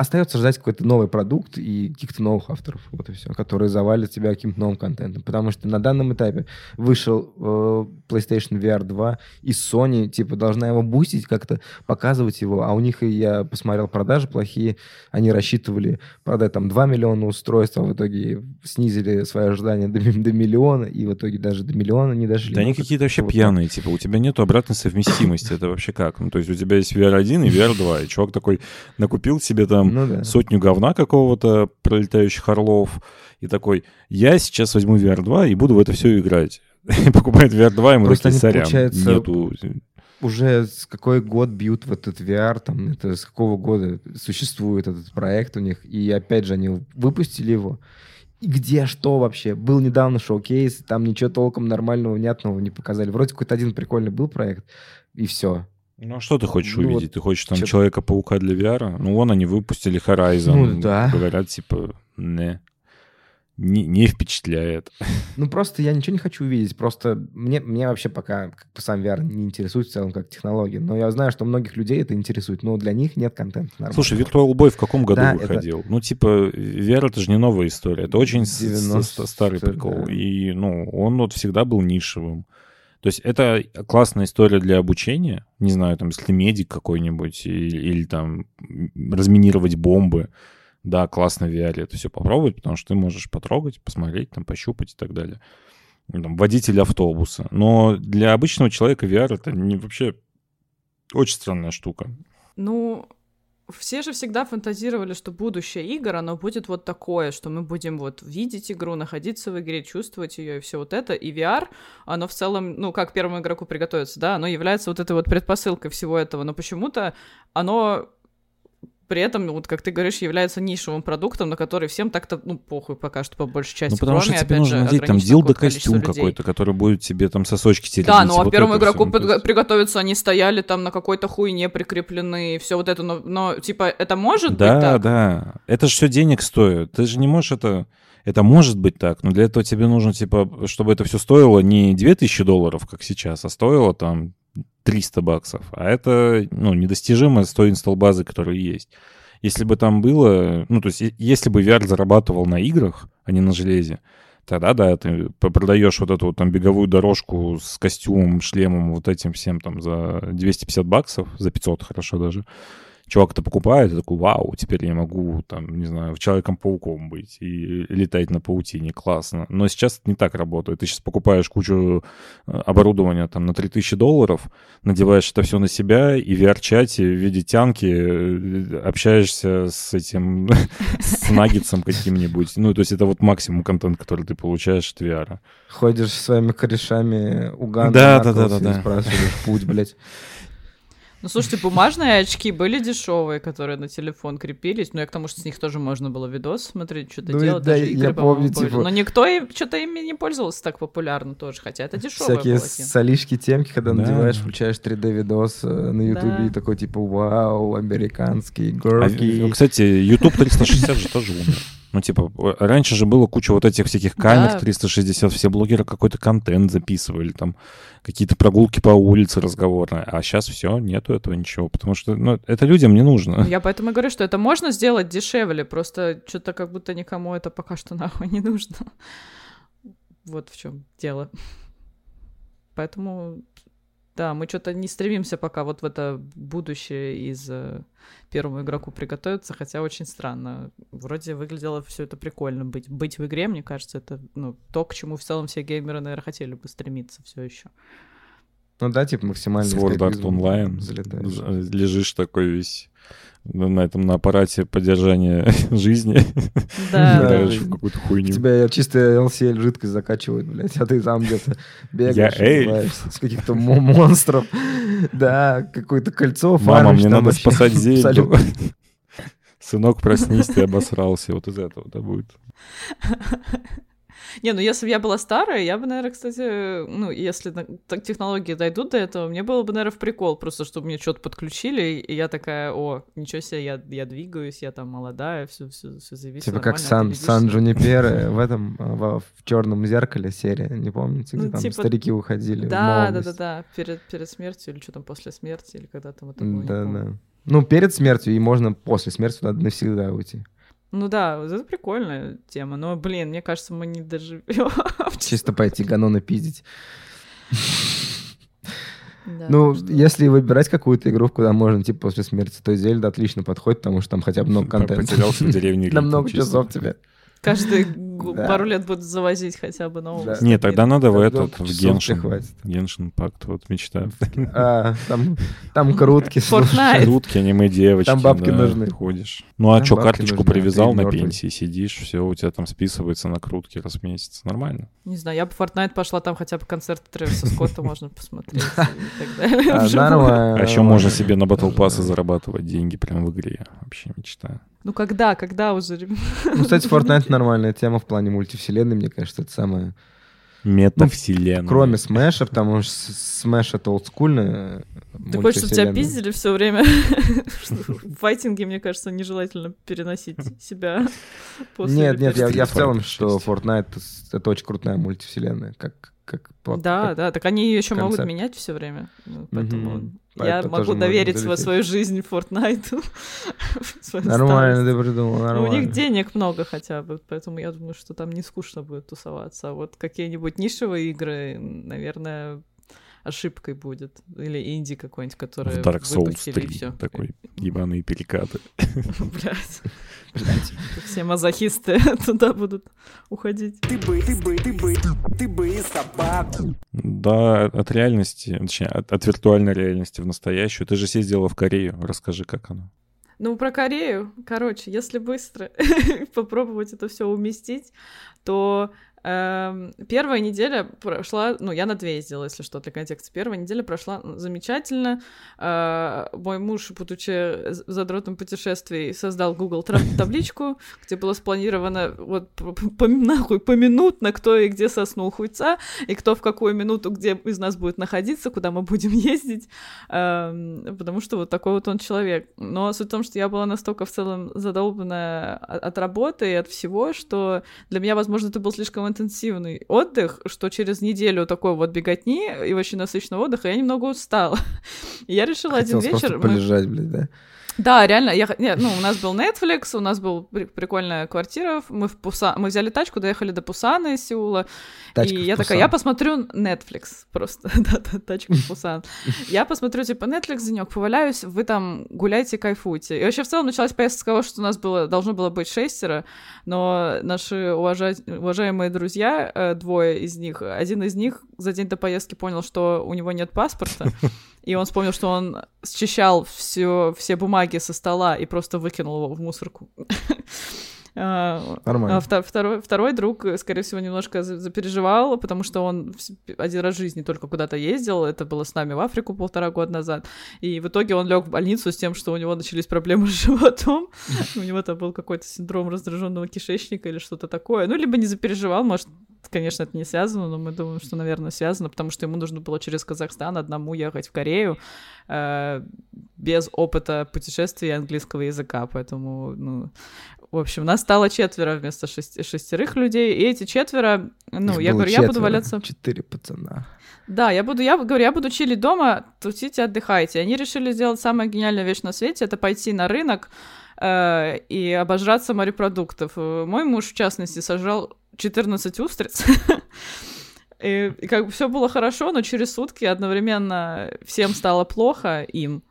остается ждать какой-то новый продукт и каких-то новых авторов, вот и все, которые завалят тебя каким-то новым контентом. Потому что на данном этапе вышел э, PlayStation VR 2, и Sony, типа, должна его бустить, как-то показывать его, а у них, и я посмотрел, продажи плохие, они рассчитывали продать там 2 миллиона устройств, а в итоге снизили свои ожидания до, *laughs* до миллиона, и в итоге даже до миллиона не дошли. Да они Ну, какие-то вообще вот пьяные, типа, у тебя нету обратной совместимости, это вообще как? Ну, то есть у тебя есть VR1 и VR2, и чувак такой накупил себе там Ну да. сотню говна какого-то, пролетающих орлов, и такой, я сейчас возьму VR2 и буду в это все играть. *laughs* И покупает VR2, ему Просто такие, сорян, получается, нету... уже с какой год бьют в этот VR, там, это с какого года существует этот проект у них, и опять же они выпустили его. И где что вообще? Был недавно шоу-кейс, там ничего толком нормального, внятного не показали. Вроде какой-то один прикольный был проект, и все. Ну, а что ты хочешь Ну, увидеть? Ты хочешь там чё- Человека-паука для VR? Ну, вон они выпустили Horizon. Ну, да. Говорят, типа, не. не, не впечатляет. *laughs* Ну, просто я ничего не хочу увидеть. Просто мне, мне вообще пока как бы сам VR не интересует в целом как технология. Но я знаю, что многих людей это интересует, но для них нет контента нормального. Слушай, Virtual Boy в каком году Да, это- выходил? Ну, типа, VR это же не новая история. Это очень с- 90, с- старый прикол. да. И, ну, он вот всегда был нишевым. То есть это классная история для обучения. Не знаю, там, если медик какой-нибудь или, или там разминировать бомбы. Да, классно в VR это все попробовать, потому что ты можешь потрогать, посмотреть, там, пощупать и так далее. Ну, Там, водитель автобуса. Но для обычного человека VR это не вообще очень странная штука. Ну, все же всегда фантазировали, что будущее игр, оно будет вот такое, что мы будем вот видеть игру, находиться в игре, чувствовать ее и все вот это. И VR, оно в целом, ну, как первому игроку приготовиться, да, оно является вот этой вот предпосылкой всего этого, но почему-то оно при этом, вот как ты говоришь, является нишевым продуктом, на который всем так-то, ну, похуй пока что по большей части. Ну, потому кроме, что тебе нужно же, надеть там дилдо количества костюм какой-то, который будет тебе там сосочки теребить. Да, ну а вот первому игроку подго- есть- приготовиться они стояли там на какой-то хуйне прикреплены, и все вот это, но, но, типа это может Да, быть так? да. Это же все денег стоит. Ты же не можешь это... Это может быть так, но для этого тебе нужно, типа, чтобы это все стоило не 2000 долларов, как сейчас, а стоило там 300 баксов. А это, ну, недостижимо с той инсталл-базы, которая есть. Если бы там было... Ну, то есть, если бы VR зарабатывал на играх, а не на железе, тогда, да, ты продаешь вот эту вот там беговую дорожку с костюмом, шлемом, вот этим всем там за 250 баксов, за 500 хорошо даже. Чувак это покупает, и такой, вау, теперь я могу, там, не знаю, Человеком-пауком быть и летать на паутине, классно. Но сейчас это не так работает. Ты сейчас покупаешь кучу э, оборудования там на 3000 долларов, надеваешь это все на себя, и в VR-чате в виде тянки э, общаешься с этим, *laughs* с наггетсом каким-нибудь. Ну, то есть это вот максимум контент, который ты получаешь от VR. Ходишь со своими корешами Уганды, Да, да, да, да. спрашиваешь путь, блядь. Ну, слушайте, бумажные очки были дешевые, которые на телефон крепились. Ну, я к тому, что с них тоже можно было видос смотреть, что-то Ну и делать. да, даже я игры, помню, по-моему, были. типа- Но никто им, что-то ими не пользовался так популярно тоже, хотя это дешевая Всякие тема. солишки темки, когда Да. надеваешь, включаешь 3D-видос э, на Ютубе Да. и такой типа вау, американский, А, горки. ну, кстати, YouTube 360 же тоже умер. Ну, типа, э, раньше же было куча вот этих всяких камер Да. 360, все блогеры какой-то контент записывали, там, какие-то прогулки по улице разговорные, а сейчас все, нету этого ничего, потому что, ну, это людям не нужно. Я поэтому и говорю, что это можно сделать дешевле, просто что-то как будто никому это пока что *laughs* нахуй не нужно. Вот в чем дело. Поэтому, да, мы что-то не стремимся пока вот в это будущее из э, первому игроку приготовиться, хотя очень странно. Вроде выглядело все это прикольно. Быть, быть в игре, мне кажется, это ну, то, к чему в целом все геймеры, наверное, хотели бы стремиться все еще. Ну да, типа максимально. Sword Art Online. Залетаешь. З- Лежишь такой весь на этом, на аппарате поддержания *laughs* жизни, Да, *laughs* играешь в какую-то У хуйню. тебя чистая LCL жидкость закачивают, блядь, а ты там где-то *laughs* бегаешь, убиваешься с каких-то мо- монстров. Да, какое-то кольцо Мама, мне надо спасать Зельду. Сынок, проснись, ты обосрался. Вот из этого, да, будет. *laughs* Не, ну если бы я была старая, я бы, наверное, кстати, ну, если так технологии дойдут до этого, мне было бы, наверное, в прикол, просто чтобы мне что-то подключили, и я такая, о, ничего себе, я, я двигаюсь, я там молодая, все, все, все зависит. Типа как Сан, Сан *laughs* Джунипер в этом, а, во- в черном зеркале серия, не помните, где Ну, там типа- старики уходили в Да, да, да, да, перед, перед смертью, или что там, после смерти, или когда там это было, Да, да. Ну, перед смертью, и можно после смерти надо навсегда уйти. Ну да, вот это прикольная тема, но, блин, мне кажется, мы не доживем. Чисто пойти ганона пиздить. Ну, если выбирать какую-то игру, куда можно, типа, после смерти, то Зельда отлично подходит, потому что там хотя бы много контента. Потерялся в деревне На много часов тебе. Каждые Да. пару лет будут завозить хотя бы нового. Да. Не, тогда надо в этот, в Геншин. хватит. Геншин Пакт, вот мечта. А, там, там крутки. *laughs* слушай. Fortnite. Шутки, аниме-девочки. Там бабки да, нужны. Ходишь. Ну а Там что, карточку нужны, привязал на пенсии, сидишь, все, у тебя там списывается на крутки раз в месяц. Нормально. Не знаю, я бы в Fortnite пошла, там хотя бы концерт Трэвиса Скотта можно посмотреть. *laughs* А. *laughs* А еще можно себе на Battle Pass зарабатывать деньги прямо в игре. Вообще мечта. Ну когда, когда уже? Ну, кстати, Fortnite нормальная тема в плане мультивселенной, мне кажется, это самое Метавселенная. Кроме смеша, потому что смеш это олдскульная Ты хочешь, чтобы тебя пиздили все время? *laughs* В файтинге, мне кажется, нежелательно переносить себя после Нет, нет, я, в целом, что 6. Fortnite это очень крутая мультивселенная, как как Да, как- да, так они ее еще могут менять все время. Ну, Поэтому Мгм. я могу доверить свою, свою жизнь Fortnite. *laughs* Нормально старость. ты придумал, Ну, нормально. у них денег много хотя бы, поэтому я думаю, что там не скучно будет тусоваться. А вот какие-нибудь нишевые игры, наверное, ошибкой будет. Или инди какой-нибудь, который В Dark Souls выпустили, 3 и всё. такой ебаные перекаты. *laughs* Блядь. Все мазохисты *laughs* туда будут уходить. Ты бы, ты бы, ты бы, ты бы и собаку. Да, от реальности, точнее, от, от виртуальной реальности в настоящую. Ты же съездила в Корею, расскажи, как оно. Ну, про Корею, короче, если быстро *laughs* попробовать это все уместить, то первая неделя прошла, ну, я на две ездила, если что, для контекста. Первая неделя прошла замечательно. Э, мой муж, будучи задротом путешествий, создал Google *laughs* табличку, где было спланировано вот по- нахуй поминутно, кто и где соснул хуйца, и кто в какую минуту где из нас будет находиться, куда мы будем *laughs* ездить, эм, потому что вот такой вот он человек. Но суть в том, что я была настолько в целом задолбанная от, от работы и от всего, что для меня, возможно, это был слишком интенсивный отдых, что через неделю такой вот беготни и очень насыщенного отдыха я немного устала. *laughs* И я решила один Хотелось просто вечер... мы- полежать, блядь, да? Да, реально, я, нет, ну, у нас был Netflix, у нас был при- прикольная квартира, мы в Пуса, мы взяли тачку, доехали до Пусана из Сеула, Тачка и я такая, Пусан. я посмотрю Netflix *laughs* просто, да-да, тачка в Пусан. *laughs* Я посмотрю, типа, Netflix, денек поваляюсь, вы там гуляйте, кайфуйте. И вообще в целом началась поездка с того, что у нас было, должно было быть шестеро, но наши уважать- уважаемые друзья, э, двое из них, один из них за день до поездки понял, что у него нет паспорта, *laughs* и он вспомнил, что он счищал все, все бумаги со стола и просто выкинул его в мусорку. *laughs* А, Нормально. а вто- второй, второй друг, скорее всего, немножко за- запереживал, потому что он один раз в жизни только куда-то ездил. Это было с нами в Африку полтора года назад. И в итоге он лег в больницу с тем, что у него начались проблемы с животом. *laughs* У него там был какой-то синдром раздраженного кишечника или что-то такое. Ну, либо не запереживал, может, конечно, это не связано, но мы думаем, что, наверное, связано, потому что ему нужно было через Казахстан одному ехать в Корею э, без опыта путешествия и английского языка. Поэтому, ну, в общем, нас стало четверо вместо шести- шестерых людей, и эти четверо, ну, Их я говорю, я буду четверо, валяться... Четыре пацана. Да, я буду, я говорю, я буду чилить дома, тусите, отдыхайте. Они решили сделать самая гениальная вещь на свете, это пойти на рынок э, и обожраться морепродуктов. Мой муж, в частности, сожрал 14 устриц. *laughs* И, и как бы все было хорошо, но через сутки одновременно всем стало плохо им.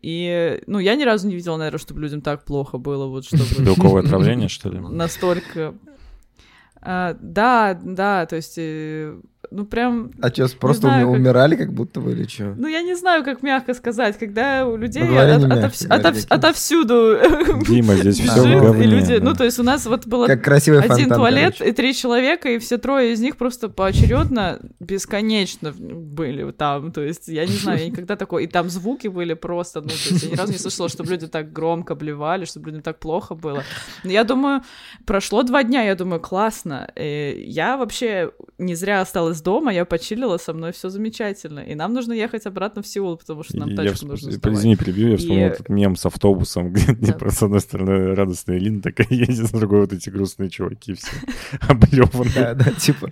И, ну, я ни разу не видела, наверное, чтобы людям так плохо было, вот *laughs* чтобы Белковое *laughs* отравление, что ли? настолько... А, да, да, то есть, э, ну, прям А что, просто знаю, как- умирали как будто бы или что? ну, я не знаю, как мягко сказать, когда у людей Ну, от- мягко, говори отов- каким. отовсюду *laughs* Дима, здесь все и говне. люди... да. Ну, то есть у нас вот было Как красивый один фонтан, туалет короче. и три человека, и все трое из них просто поочередно бесконечно были там. То есть я не знаю, я никогда такой... И там звуки были просто... Ну, то есть я ни разу не слышала, чтобы люди так громко блевали, чтобы людям так плохо было. Но я думаю, прошло два дня, я думаю, классно. Э, Я вообще не зря осталась дома, я почилила, со мной все замечательно. И нам нужно ехать обратно в Сеул, потому что нам Я тачку всп- нужно сдавать. Извини, перебью, я вспомнил И- этот мем с автобусом, *laughs* где Да. просто с одной стороны радостная Лина такая едет, с другой вот эти грустные чуваки все *laughs* облеванные. Да, да, типа,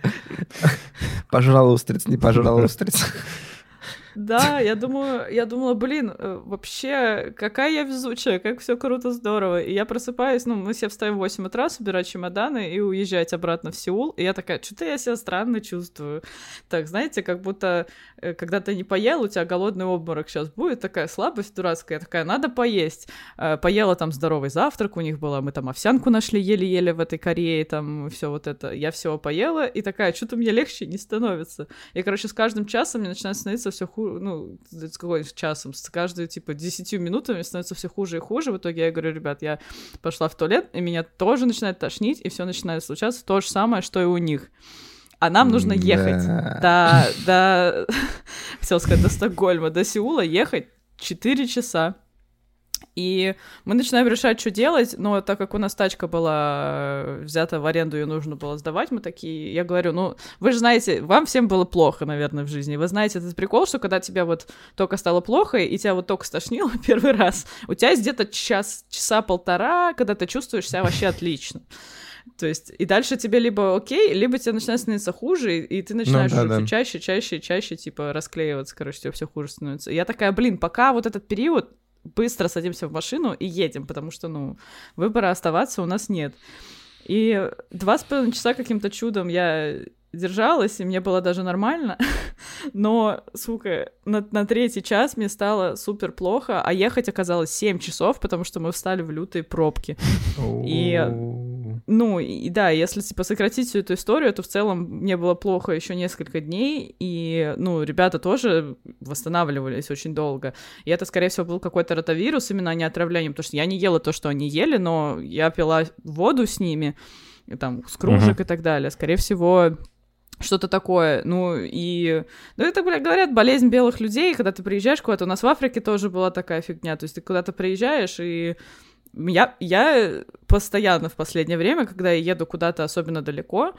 пожрал устриц, не пожрал устриц. *laughs* Да, я думаю, я думала, блин, э, вообще, какая я везучая, как все круто, здорово. И я просыпаюсь, ну, мы все встаем в 8 утра, собирать чемоданы и уезжать обратно в Сеул. И я такая, что-то я себя странно чувствую. Так, знаете, как будто, э, когда ты не поел, у тебя голодный обморок сейчас будет, такая слабость дурацкая, такая, надо поесть. Э, Поела там здоровый завтрак у них была, мы там овсянку нашли еле-еле в этой Корее, там все вот это. Я всего поела, и такая, что-то мне легче не становится. И, короче, с каждым часом мне начинает становиться все хуже, ну, с какой часом, с каждой, типа, 10 минутами становится все хуже и хуже. В итоге я говорю, ребят, я пошла в туалет, и меня тоже начинает тошнить, и все начинает случаться то же самое, что и у них. А нам нужно ехать да. до, до, *laughs* хотел сказать, до Стокгольма, до Сеула ехать 4 часа. И мы начинаем решать, что делать, но так как у нас тачка была э, взята в аренду, ее нужно было сдавать, мы такие, я говорю, ну, вы же знаете, вам всем было плохо, наверное, в жизни. Вы знаете этот прикол, что когда тебе вот только стало плохо, и тебя вот только стошнило *laughs* первый раз, у тебя есть где-то час, часа полтора, когда ты чувствуешь себя вообще отлично. То есть, и дальше тебе либо окей, либо тебе начинает становиться хуже, и, и ты начинаешь да, уже да. всё чаще, чаще, чаще, типа, расклеиваться, короче, тебе все хуже становится. И я такая, блин, пока вот этот период, быстро садимся в машину и едем, потому что, ну, выбора оставаться у нас нет. И два с половиной часа каким-то чудом я держалась, и мне было даже нормально, *laughs* но, сука, на, на третий час мне стало супер плохо, а ехать оказалось 7 часов, потому что мы встали в лютые пробки. *laughs* И- О, Ну, и да, если, типа, сократить всю эту историю, то в целом мне было плохо еще несколько дней, и, ну, ребята тоже восстанавливались очень долго. И это, скорее всего, был какой-то ротавирус, именно а не отравление, потому что я не ела то, что они ели, но я пила воду с ними, и там, с кружек и так далее. Скорее всего, что-то такое. Ну, и... Ну, это, бля, говорят, болезнь белых людей, когда ты приезжаешь куда-то. У нас в Африке тоже была такая фигня. То есть ты куда-то приезжаешь, и я, я постоянно в последнее время, когда я еду куда-то особенно далеко,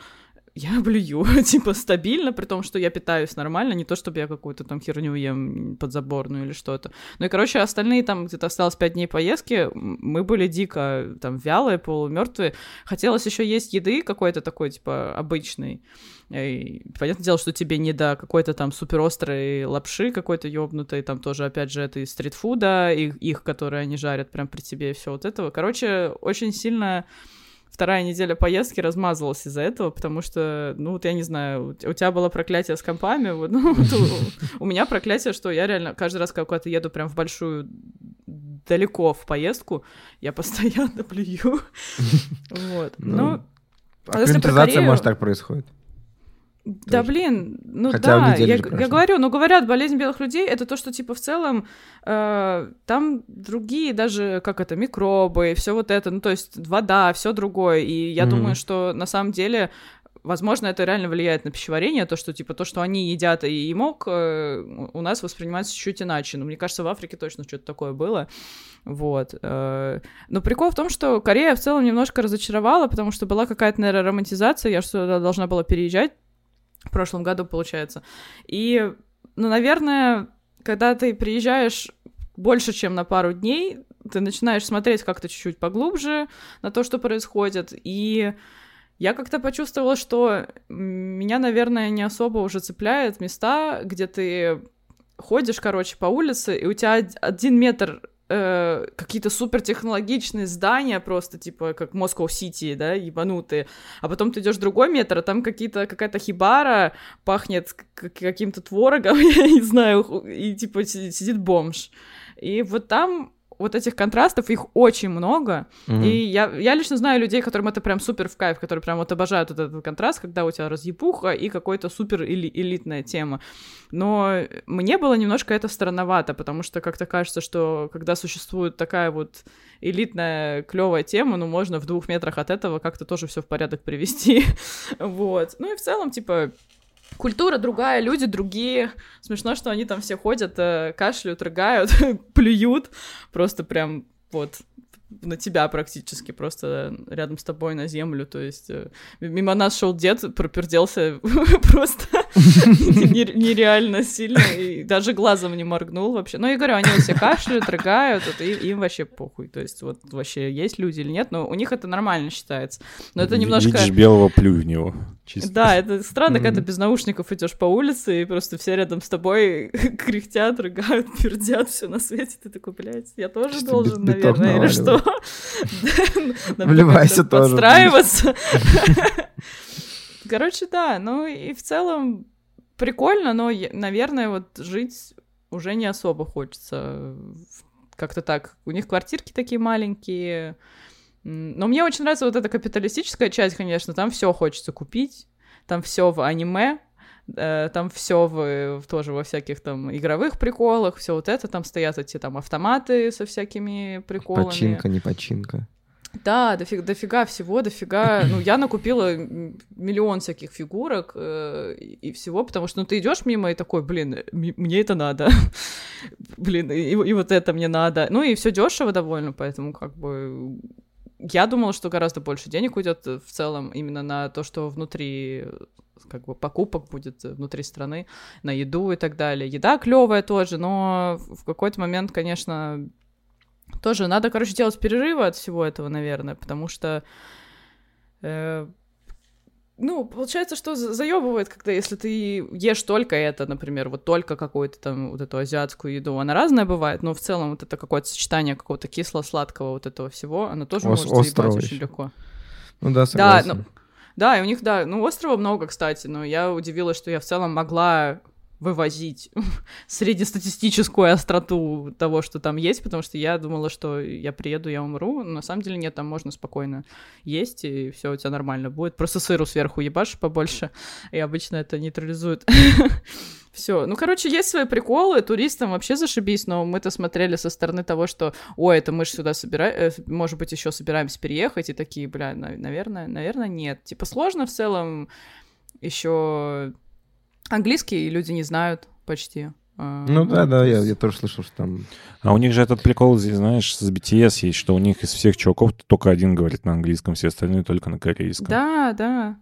я *laughs* блюю, *laughs* типа, стабильно, при том, что я питаюсь нормально, не то, чтобы я какую-то там херню ем подзаборную или что-то. Ну и, короче, остальные там где-то осталось пять дней поездки, мы были дико там вялые, полумертвые. Хотелось еще есть еды какой-то такой, типа, обычной. И понятное дело, что тебе не до какой-то там суперострой лапши какой-то ёбнутой, там тоже, опять же, это из стритфуда, их, их, которые они жарят прям при тебе, и все вот этого. Короче, очень сильно вторая неделя поездки размазалась из-за этого, потому что, ну, вот я не знаю, у тебя было проклятие с компами, вот, ну, *laughs* вот у, у меня проклятие, что я реально каждый раз, когда куда-то еду прям в большую, далеко в поездку, я постоянно *laughs* плюю. *laughs* Вот. Ну, Ну, а если про Акклиматизация, Корею- может, так происходит. Да, Тоже. блин, ну Хотя да, я, я говорю, ну говорят, болезнь белых людей это то, что типа в целом э, там другие даже, как это, микробы, все вот это, ну то есть вода, все другое, и я Мгм. думаю, что на самом деле Возможно, это реально влияет на пищеварение, то, что, типа, то, что они едят и мог, э, у нас воспринимается чуть иначе. Но мне кажется, в Африке точно что-то такое было. Вот. э. Но прикол в том, что Корея в целом немножко разочаровала, потому что была какая-то, наверное, романтизация. Я что должна была переезжать в прошлом году, получается. И, ну, наверное, когда ты приезжаешь больше, чем на пару дней, ты начинаешь смотреть как-то чуть-чуть поглубже на то, что происходит, и я как-то почувствовала, что меня, наверное, не особо уже цепляют места, где ты ходишь, короче, по улице, и у тебя од- один метр э, какие-то супертехнологичные здания просто, типа, как Москва-Сити, да, ебанутые. А потом ты идешь другой метр, а там какие-то, какая-то хибара пахнет каким-то творогом, *laughs* я не знаю, и, типа, си- сидит бомж. И вот там вот этих контрастов, их очень много, Мгм. и я, я лично знаю людей, которым это прям супер в кайф, которые прям вот обожают вот этот контраст, когда у тебя разъепуха и какой-то супер эли- элитная тема. Но мне было немножко это странновато, потому что как-то кажется, что когда существует такая вот элитная клевая тема, ну можно в двух метрах от этого как-то тоже все в порядок привести. *laughs* вот. Ну и в целом, типа, Культура другая, люди другие. Смешно, что они там все ходят, э, кашляют, рыгают, *laughs* плюют. Просто прям вот на тебя практически, просто рядом с тобой на землю. То есть э, мимо нас шел дед, проперделся *laughs* просто *laughs* нере- нереально сильно, и даже глазом не моргнул вообще. Ну, я говорю, они все кашляют, рыгают, и им вообще похуй. То есть вот вообще есть люди или нет, но у них это нормально считается. Но это немножко... Видишь белого, плюй в него. Чисто. Да, это странно, когда ты Мгм. без наушников идешь по улице, и просто все рядом с тобой *laughs* кряхтят, рыгают, *laughs* пердят, все на свете. Ты такой, блядь, я тоже Чисто должен, бит- наверное, или что? *laughs* Вливайся тоже. Подстраиваться. Короче, да, ну и в целом прикольно, но, наверное, вот жить уже не особо хочется. Как-то так. У них квартирки такие маленькие. Но мне очень нравится вот эта капиталистическая часть, конечно. Там все хочется купить. Там все в аниме. э, Там все в, тоже во всяких там игровых приколах, все вот это, там стоят эти там автоматы со всякими приколами. Починка, не починка. Да, дофига, дофига всего, дофига. Ну, я накупила миллион всяких фигурок э, и всего, потому что ну, ты идешь мимо и такой, блин, мне это надо. *laughs* блин, и, и вот это мне надо. Ну и все дешево довольно, поэтому как бы я думала, что гораздо больше денег уйдет в целом именно на то, что внутри э, как бы покупок будет э, внутри страны, на еду и так далее. Еда клевая тоже, но в какой-то момент, конечно, тоже надо, короче, делать перерывы от всего этого, наверное, потому что э, ну, получается, что за- заебывает, когда если ты ешь только это, например, вот только какую-то там вот эту азиатскую еду, она разная бывает, но в целом вот это какое-то сочетание какого-то кисло-сладкого вот этого всего, оно тоже Ос- может заебать острого очень легко. Ну да, Да, согласен. ну, да, и у них, да, ну, острова много, кстати, но я удивилась, что я в целом могла вывозить *laughs* среднестатистическую остроту того, что там есть, потому что я думала, что я приеду, я умру, но на самом деле нет, там можно спокойно есть, и все у тебя нормально будет. Просто сыру сверху ебашь побольше, и обычно это нейтрализует. *laughs* Все. Ну, короче, есть свои приколы, туристам вообще зашибись, но мы-то смотрели со стороны того, что, ой, это мы же сюда собираем, может быть, еще собираемся переехать, и такие, бля, на- наверное, наверное, нет. Типа сложно в целом еще английский люди не знают почти. А, Ну да, да, я, я тоже слышал, что там... А у них же этот прикол, здесь, знаешь, с BTS есть, что у них из всех чуваков только один говорит на английском, все остальные только на корейском. Да, да.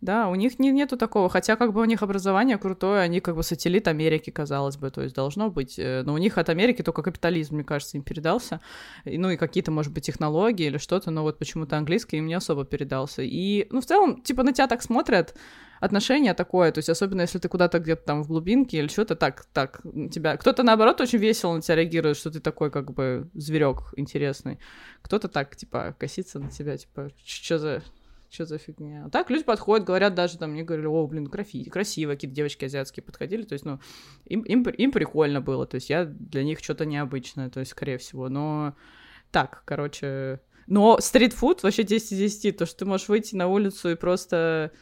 Да, у них не, нету такого, хотя как бы у них образование крутое, они как бы сателлит Америки, казалось бы, то есть должно быть, э, но у них от Америки только капитализм, мне кажется, им передался, ну и какие-то, может быть, технологии или что-то, но вот почему-то английский им не особо передался. И, ну, в целом, типа, на тебя так смотрят, отношение такое, то есть особенно если ты куда-то где-то там в глубинке или что-то так, так, тебя... Кто-то, наоборот, очень весело на тебя реагирует, что ты такой, как бы, зверек интересный. Кто-то так, типа, косится на тебя, типа, что за... Что за фигня? А так люди подходят, говорят даже там, мне говорили, о, блин, графи, красиво, какие-то девочки азиатские подходили, то есть, ну, им, им, им прикольно было, то есть я для них что-то необычное, то есть, скорее всего, но так, короче... Но стритфуд вообще 10 из 10, то, что ты можешь выйти на улицу и просто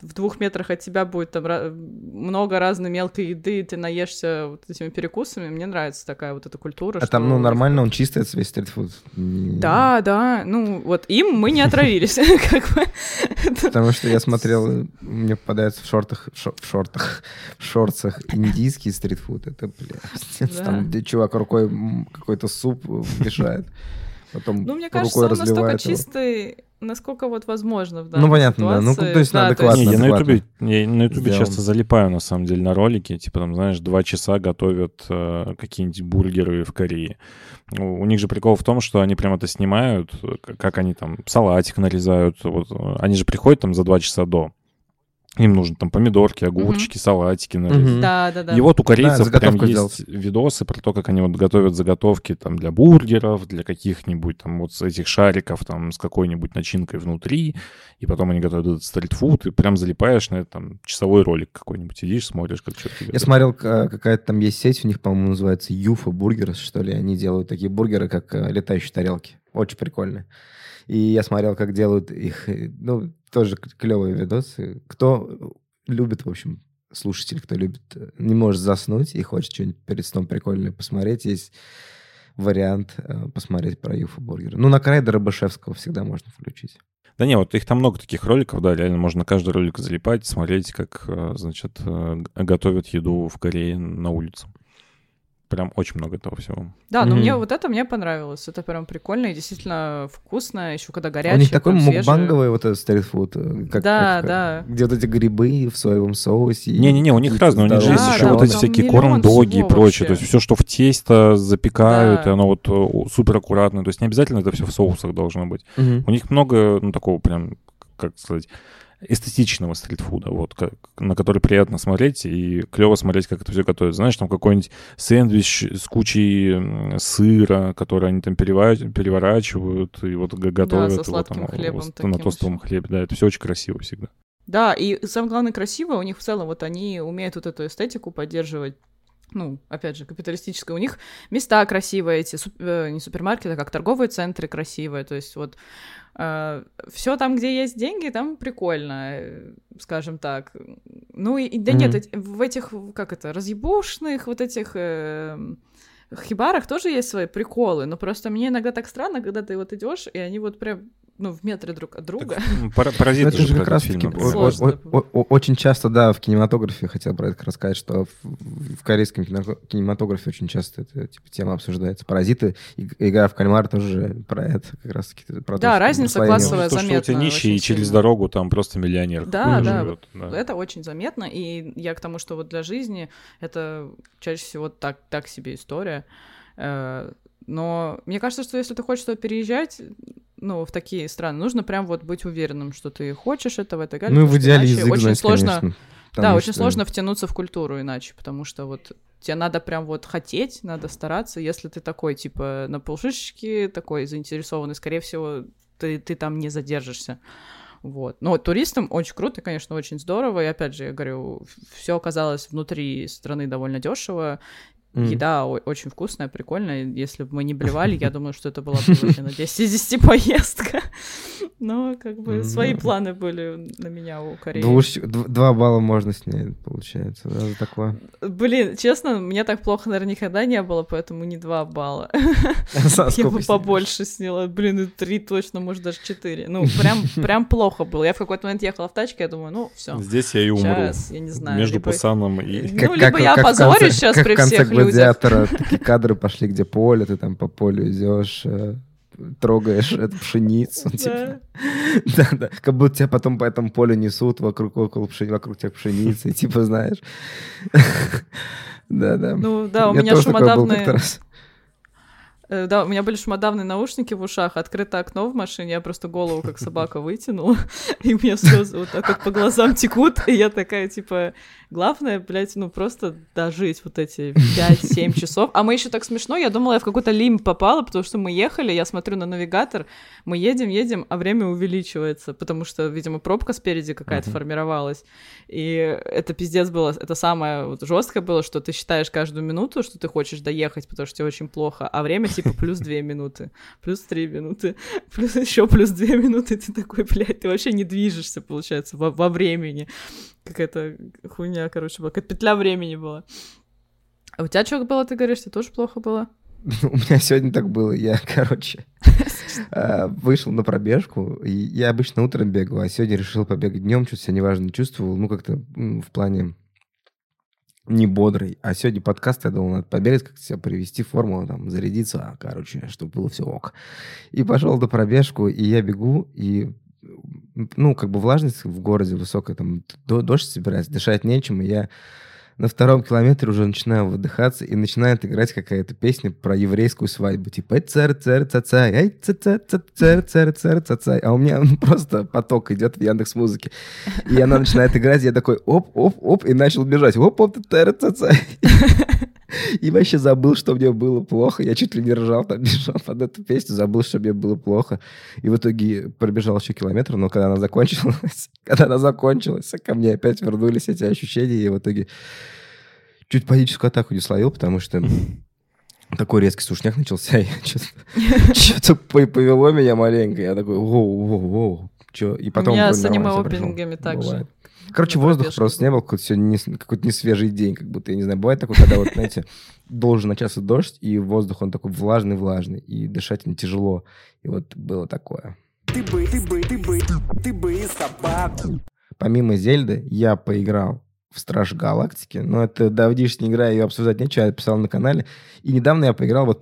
в двух метрах от тебя будет там много разной мелкой еды, и ты наешься вот этими перекусами. Мне нравится такая вот эта культура. А там, ну, нормально, он чистый, весь стритфуд. Да, да, ну вот им мы не отравились. *laughs* Потому что я смотрел, мне попадается в шортах, в шо- в шортах, в шорцах индийский стритфуд. Это, бля, пиздец, Да. там чувак рукой какой-то суп мешает. Потом Ну, мне кажется, он настолько чистый, насколько вот возможно в данной Ну, понятно, да. Ну, ситуации. то есть надо то есть- Не, я на адекватно Ютубе, я на Ютубе часто залипаю, на самом деле, на ролики. Типа, там, знаешь, два часа готовят э, какие-нибудь бургеры в Корее. У у них же прикол в том, что они прям это снимают, э, как они там салатик нарезают. Вот, э, они же приходят там за два часа до. Им нужно там помидорки, огурчики, салатики нарезать. Мгм. Да, да, да. И вот у корейцев прям заготовку есть видосы про то, как они вот готовят заготовки там для бургеров, для каких-нибудь там вот с этих шариков там с какой-нибудь начинкой внутри, и потом они готовят этот стритфуд, и прям залипаешь на это, там часовой ролик какой-нибудь, сидишь, смотришь, как что-то Я смотрел, к- какая-то там есть сеть, у них, по-моему, называется UFO Burgers, что ли. Они делают такие бургеры, как э, летающие тарелки. Очень прикольно. И я смотрел, как делают их. э, Ну, тоже клевые видосы. Кто любит, в общем, слушатель, кто любит, э, не может заснуть и хочет что-нибудь перед сном прикольное посмотреть, есть вариант э, посмотреть про UFO Burger. Ну, на крайняк Дробышевского всегда можно включить. Да не, вот их там много таких роликов, да, реально можно каждый ролик залипать, смотреть, как, значит, готовят еду в Корее на улице. Прям очень много этого всего. Да, но Мгм. мне вот это мне понравилось. Это прям прикольно и действительно вкусно, еще когда горячее. У них такой мукбанговый вот этот стритфуд. э, Как, Да, как, да. Где вот эти грибы в соевом соусе. Не-не-не, у них разные, у них же есть Да, еще да, вот эти всякие корн-доги и прочее. То есть все, что в тесто запекают, Да. и оно вот э, супер аккуратно. То есть не обязательно это все в соусах должно быть. У них много, ну, такого прям, как сказать, эстетичного стритфуда, вот, как- на который приятно смотреть, и клево смотреть, как это все готовят. Знаешь, там какой-нибудь сэндвич с кучей сыра, который они там переворачивают, и вот готовят его сладким там хлебом с- на тостовом еще. хлебе. Да, это все очень красиво всегда. Да, и самое главное, красиво, у них в целом вот они умеют вот эту эстетику поддерживать, ну, опять же, капиталистическая. У них места красивые, эти, суп- э, не супермаркеты, а как торговые центры красивые, то есть вот все там, где есть деньги, там прикольно, э, скажем так. Ну и, и да нет, Мгм. эти- в этих, как это, разъебушных вот этих... э, хибарах тоже есть свои приколы, но просто мне иногда так странно, когда ты вот идешь, и они вот прям ну, в метре друг от друга. Так, пара- *laughs* Паразиты это же как раз таки очень часто, да, в кинематографе, хотел про это как раз сказать, что в, в корейском кинематографе очень часто эта типа, тема обсуждается. Паразиты, и- игра в кальмар тоже про это как раз таки. Про Да, что разница классовая. то, что у тебя нищий, и через дорогу там просто миллионер. Да, да, живет, да. Это очень заметно, и я к тому, что вот для жизни это чаще всего так, так себе история. Э, Но мне кажется, что если ты хочешь туда переезжать, ну, в такие страны, нужно прям вот быть уверенным, что ты хочешь этого и так далее. Ну, в что идеале язык очень знать, сложно, конечно, да, потому очень что- сложно втянуться в культуру иначе, потому что вот тебе надо прям вот хотеть, надо стараться. Если ты такой, типа, на полшишечки, такой заинтересованный, скорее всего, ты, ты там не задержишься. Вот. Но туристам очень круто, конечно, очень здорово. И опять же, я говорю, все оказалось внутри страны довольно дешево. М. Еда очень вкусная, прикольная. Если бы мы не блевали, я думаю, что это была бы на 10 из 10 *laughs* поездка. Но как бы Мгм. свои планы были на меня у Кореи. Двуш- дв- Два балла можно снять, получается, да, за такое. Блин, честно, мне так плохо, наверное, никогда не было, поэтому не 2 балла. *laughs* Я бы побольше сняла. Блин, и 3 точно, может, даже 4. Ну, прям, *laughs* прям плохо было. Я в какой-то момент ехала в тачке, я думаю, ну, все. Здесь я и умру. Сейчас, я не знаю. Между либо- Пусаном и... Ну, либо я в конце- опозорюсь сейчас как при в конце всех людях. гладиатора *laughs* такие кадры пошли, где поле, ты там по полю идешь, э, трогаешь эту пшеницу. типа. Да, да. Как будто тебя потом по этому полю несут вокруг, около пшени- вокруг тебя пшеницы, *laughs* типа, знаешь. *laughs* Да, да. Ну, да, у меня шумодавные... Э, Да, у меня были шумодавные наушники в ушах, открыто окно в машине, я просто голову как собака вытянула, *laughs* и у меня слезы вот так вот по глазам текут, и я такая, типа, главное, блядь, ну просто дожить вот эти 5-7 часов. А мы еще так смешно, я думала, я в какой-то лимб попала, потому что мы ехали, я смотрю на навигатор, мы едем, едем, а время увеличивается, потому что, видимо, пробка спереди какая-то формировалась. И это пиздец было, это самое вот жесткое было, что ты считаешь каждую минуту, что ты хочешь доехать, потому что тебе очень плохо, а время типа плюс две минуты, плюс три минуты, плюс еще плюс две минуты, ты такой, блядь, ты вообще не движешься, получается, во, во времени. Какая-то хуйня, короче, была, какая петля времени была. А у тебя что было, ты говоришь, тебе тоже плохо было? *laughs* У меня сегодня так было. Я, *laughs* короче, э, вышел на пробежку. Я обычно утром бегаю, а сегодня решил побегать днем, что-то себя неважно чувствовал. Ну, как-то в плане не бодрый. А сегодня подкаст, я думал, надо побегать, как-то себя привести в форму, там, зарядиться, а, короче, чтобы было все ок. И пошел на пробежку, и я бегу, и ну, как бы влажность в городе высокая, там до- дождь собирается, дышать нечем, и я на втором километре уже начинаю выдыхаться, и начинает играть какая-то песня про еврейскую свадьбу, типа цар цар цацай, ай цар цар цар цар цар цацай, а у меня ну, *laughs* просто поток идет в Яндекс Музыке, и она начинает играть, я такой оп оп оп и начал бежать, оп оп цар цацай. *laughs* И вообще забыл, что мне было плохо. Я чуть ли не ржал, там *laughs* бежал под эту песню, забыл, что мне было плохо. И в итоге пробежал еще километр, но когда она закончилась, *laughs* когда она закончилась, ко мне опять вернулись эти ощущения, и в итоге чуть паническую атаку не словил, потому что *laughs* такой резкий сушняк начался, и что-то повело меня маленько. Я такой, воу, воу, воу. Чё? И потом У меня с аниме-опенингами так же. *laughs* Короче, На воздуха пробежку просто не было, какой-то сегодня не, какой-то не свежий день, как будто, я не знаю, бывает такое, когда вот, знаете, *laughs* должен начаться дождь, и воздух, он такой влажный-влажный, и дышать не тяжело. И вот было такое. Ты бы, ты бы, ты бы, ты бы и собаку. Помимо Зельды, я поиграл в Страж Галактики, но это давнишняя игра, ее обсуждать нечего, я писал на канале. И недавно я поиграл, вот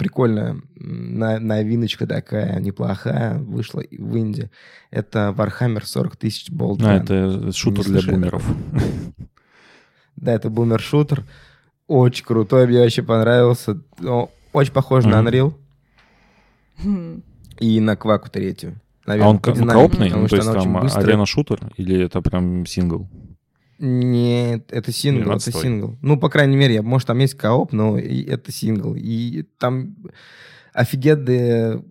на- новиночка такая, неплохая, вышла в Индии. Это Warhammer 40 тысяч Болт. А, это шутер для бумеров. *laughs* Да, это бумер-шутер. Очень крутой, мне вообще понравился. Очень похож на. Unreal Хм. и на Кваку третью. А Наверное, он ко- динамике, коопный? Ну, то есть там арена-шутер? Или это прям сингл? Нет, это сингл, Блин, это сингл. Ну, по крайней мере, я- может, там есть кооп, но это сингл. И там офигенные...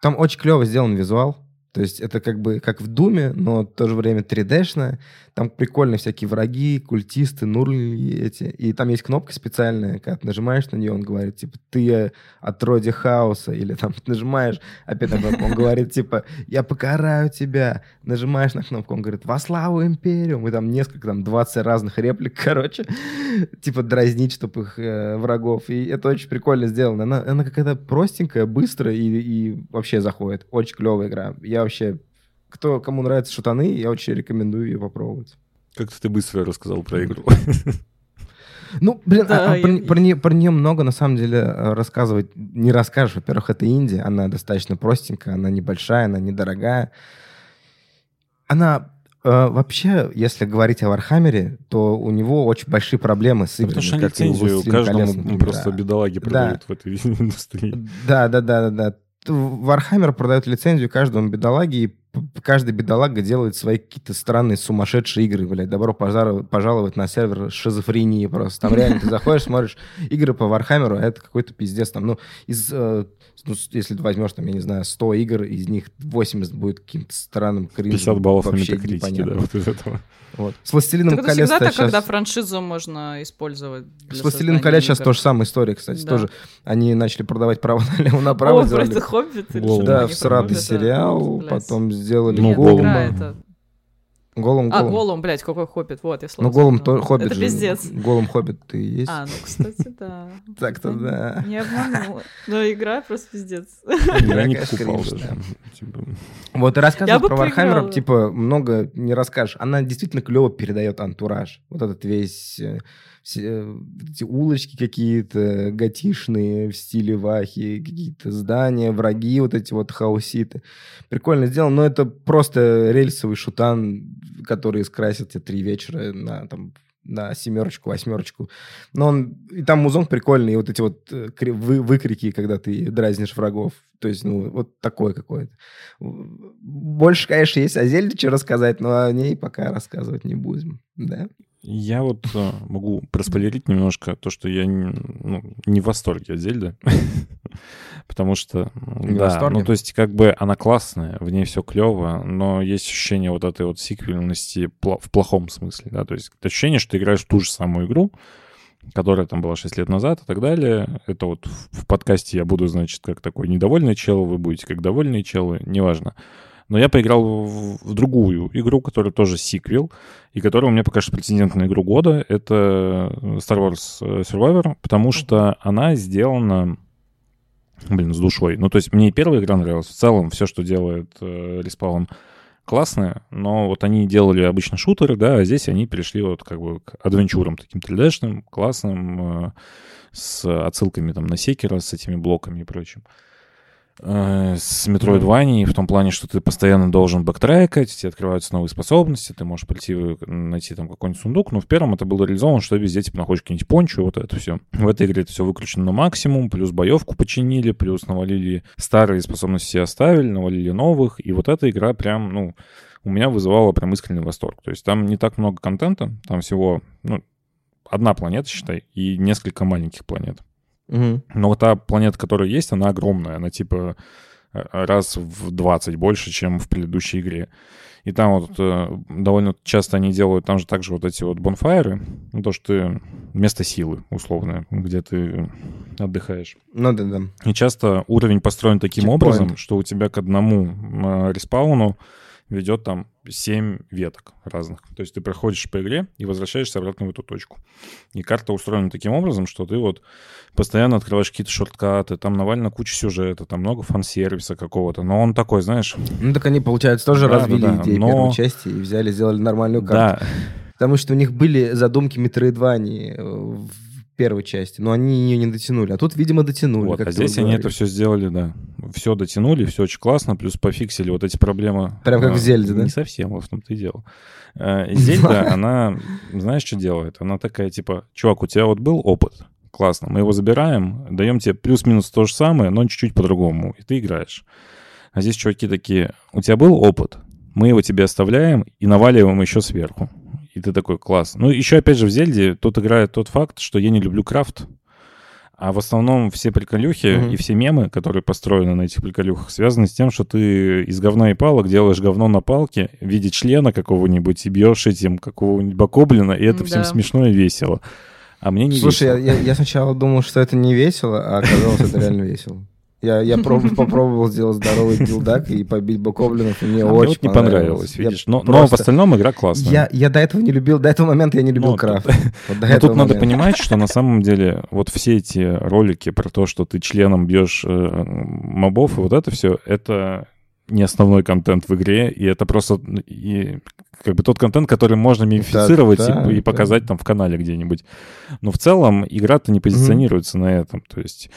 Там очень клево сделан визуал. То есть это как бы как в Думе, но в то же время 3D-шное. Там прикольные всякие враги, культисты, нургли эти. И там есть кнопка специальная, когда ты нажимаешь на нее, он говорит, типа, ты отродье хаоса. Или там *laughs* нажимаешь, опять он говорит, типа, я покараю тебя. Нажимаешь на кнопку, он говорит, во славу Империум. И там несколько, там 20 разных реплик, *laughs* короче. Типа дразнить, чтобы их э, врагов. И это очень прикольно сделано. Она, она какая-то простенькая, быстрая и, и вообще заходит. Очень клевая игра. Я вообще кто, кому нравятся шутаны, я очень рекомендую ее попробовать. Как-то ты быстро рассказал про игру. *laughs* Ну, блин, Да, а- а я- про, про нее, про нее много, на самом деле, э, рассказывать не расскажешь. Во-первых, это инди, она достаточно простенькая, она небольшая, она недорогая. Она э, вообще, если говорить о Вархаммере, то у него очень большие проблемы с играми. Потому что они лицензию «Властелина каждому колец», например. просто бедолаги продают в этой *laughs* индустрии. Да, да, да, да, да. Вархаммер продает лицензию каждому бедолаге, и каждый бедолага делает свои какие-то странные сумасшедшие игры, блядь. Добро пожаловать на сервер шизофрении просто. Там реально ты заходишь, смотришь игры по Вархаммеру, а это какой-то пиздец. Там, ну, из, э, ну, если ты возьмешь, там, я не знаю, 100 игр, из них 80 будет каким-то странным кринжем. 50 баллов на метакритике, да, вот из этого. Вот. С «Властелином Так это колец» всегда так, сейчас... когда франшизу можно использовать. С «Властелином колец» сейчас тоже самая история, кстати, Да. тоже. Они начали продавать право *laughs* налево-направо. О, сделали- просто Хоббит. или Да, в Хоббита. сериал, потом сделали Ну, Это... Голум, А. Голум, блядь, какой Хоббит, вот, я слово Ну, запутала. то Хоббит Это же. пиздец. Голум Хоббит ты и есть. А, ну, кстати, да. *laughs* Так-то да. Не обманула. Но игра просто пиздец. Я не покупал даже. Вот и бы про Вархаммера, типа, много не расскажешь. Она действительно клево передает антураж. Вот этот весь... все, э, эти улочки какие-то готишные в стиле Вахи, какие-то здания, враги, вот эти вот хаоситы. Прикольно сделано, но это просто рельсовый шутан, который скрасит тебе три вечера на, там, на семерочку, восьмерочку. Но он... И там музон прикольный, и вот эти вот э, вы- выкрики, когда ты дразнишь врагов. То есть, ну, вот такое какое-то. Больше, конечно, есть о Зельде что рассказать, но о ней пока рассказывать не будем. Да? Я вот э, могу проспойлерить немножко то, что я не, ну, не в восторге от Зельды. *laughs* Потому что, Не да, восторге? ну то есть как бы она классная, в ней все клево, но есть ощущение вот этой вот сиквельности в плохом смысле, да, то есть ощущение, что ты играешь в ту же самую игру, которая там была 6 лет назад и так далее. Это вот в, в подкасте я буду, значит, как такой недовольный чел, вы будете как довольные челы, неважно. Но я поиграл в, в другую игру, которая тоже сиквел, и которая у меня пока что претендент на игру года. Это Star Wars э, Survivor, потому что она сделана, блин, с душой. Ну, то есть мне и первая игра нравилась. В целом все, что делает э, Respawn, классное, но вот они делали обычно шутеры, да, а здесь они перешли вот как бы к адвенчурам таким 3D-шным, классным, э, с отсылками там на секера, с этими блоками и прочим. Э, С Metroidvania, в том плане, что ты постоянно должен бэктрекать, тебе открываются новые способности, ты можешь прийти э, найти там какой-нибудь сундук, но в первом это было реализовано, что везде типа находишь какие-нибудь пончо, вот это все. В этой игре это все выключено на максимум, плюс боевку починили, плюс навалили старые способности себе оставили, навалили новых, и вот эта игра прям, ну, у меня вызывала прям искренний восторг. То есть там не так много контента, там всего, ну, одна планета, считай, и несколько маленьких планет. Мгм. Но вот та планета, которая есть, она огромная. Она типа э, раз в 20 больше, чем в предыдущей игре. И там вот э, довольно часто они делают, там же также вот эти вот бонфайры, ну, то, что ты место силы, условно, где ты отдыхаешь. Ну да, да. И часто уровень построен таким Чекпоинт. образом, что у тебя к одному э, респауну ведет там 7 веток разных. То есть ты проходишь по игре и возвращаешься обратно в эту точку. И карта устроена таким образом, что ты вот постоянно открываешь какие-то шорткаты, там навально куча сюжета, там много фан-сервиса какого-то. Но он такой, знаешь... Ну так они, получается, тоже Да, развили да, да, идеи но- первой части и взяли, сделали нормальную карту. Да, Потому что у них были задумки Метроидвании э, в первой части, но они ее не дотянули. А тут, видимо, дотянули. вот, а здесь они это все сделали, да. Все дотянули, все очень классно, плюс пофиксили вот эти проблемы. Прям как А, в Зельде, да? Не совсем, вот в том-то и дело. *laughs* Э, Зельда, она, знаешь, что делает? Она такая, типа, чувак, у тебя вот был опыт, классно, мы его забираем, даем тебе плюс-минус то же самое, но чуть-чуть по-другому, и ты играешь. А здесь чуваки такие, у тебя был опыт, мы его тебе оставляем и наваливаем еще сверху. И ты такой, класс. Ну, еще, опять же, в Зельде тут играет тот факт, что я не люблю крафт, А в основном все приколюхи Мгм. и все мемы, которые построены на этих приколюхах, связаны с тем, что ты из говна и палок делаешь говно на палке в виде члена какого-нибудь и бьешь этим какого-нибудь бокоблина, и это всем Да. смешно и весело. А мне не Слушай, я, весело. я- я сначала думал, что это не весело, а оказалось, это реально весело. Я, я проб- *laughs* попробовал сделать здоровый билдак и побить бокоблинов, и мне А мне очень вот не понравилось, Я видишь. Но, но просто- в остальном игра классная. Я, я до этого не любил, до этого момента я не любил Ну, крафт. *laughs* Вот до Но тут надо момента. понимать, что на самом *laughs* деле вот все эти ролики про то, что ты членом бьешь э, мобов, и вот это все, это не основной контент в игре, и это просто и, как бы тот контент, который можно мемифицировать и- да, и, да. показать там в канале где-нибудь. Но в целом игра-то не позиционируется на этом. То есть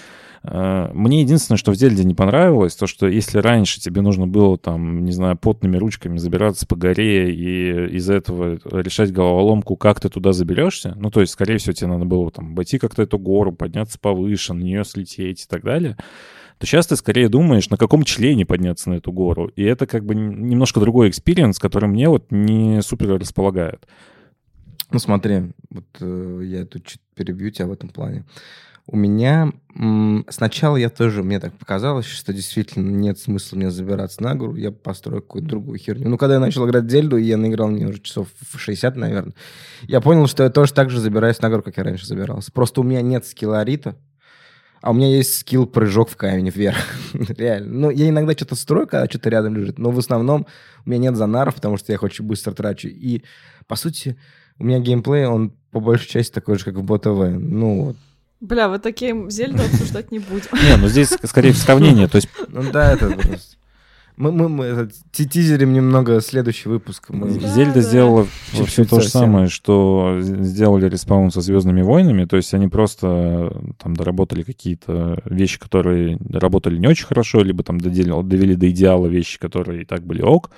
мне единственное, что в Зельде не понравилось, то, что если раньше тебе нужно было там, не знаю, потными ручками забираться по горе и из-за этого решать головоломку, как ты туда заберешься, ну, то есть, скорее всего, тебе надо было там обойти как-то эту гору, подняться повыше, на нее слететь и так далее, то сейчас ты скорее думаешь, на каком члене подняться на эту гору. И это как бы немножко другой experience, который мне вот не супер располагает. Ну смотри, вот э, я тут чуть перебью тебя в этом плане. У меня сначала я тоже, мне так показалось, что действительно нет смысла мне забираться на гору, я построю какую-то другую херню. Ну, когда я начал играть в Зельду, я наиграл мне уже часов в 60, наверное, я понял, что я тоже так же забираюсь на гору, как я раньше забирался. Просто у меня нет скилла Арита, а у меня есть скилл прыжок в камень вверх. *laughs* Реально. Ну, я иногда что-то строю, когда что-то рядом лежит, но в основном у меня нет занаров, потому что я их очень быстро трачу. И, по сути, у меня геймплей, он по большей части такой же, как в БТВ. Ну, вот. Бля, вот такие Зельду обсуждать не будем. Не, ну здесь скорее сравнение, то есть Ну да, это. *laughs* Мы, мы, мы это, ти- тизерим немного следующий выпуск. Мы... Да, Зельда да. сделала все то же самое, что сделали Respawn со Звездными войнами. То есть они просто там доработали какие-то вещи, которые работали не очень хорошо, либо там додели- довели до идеала вещи, которые и так были ок.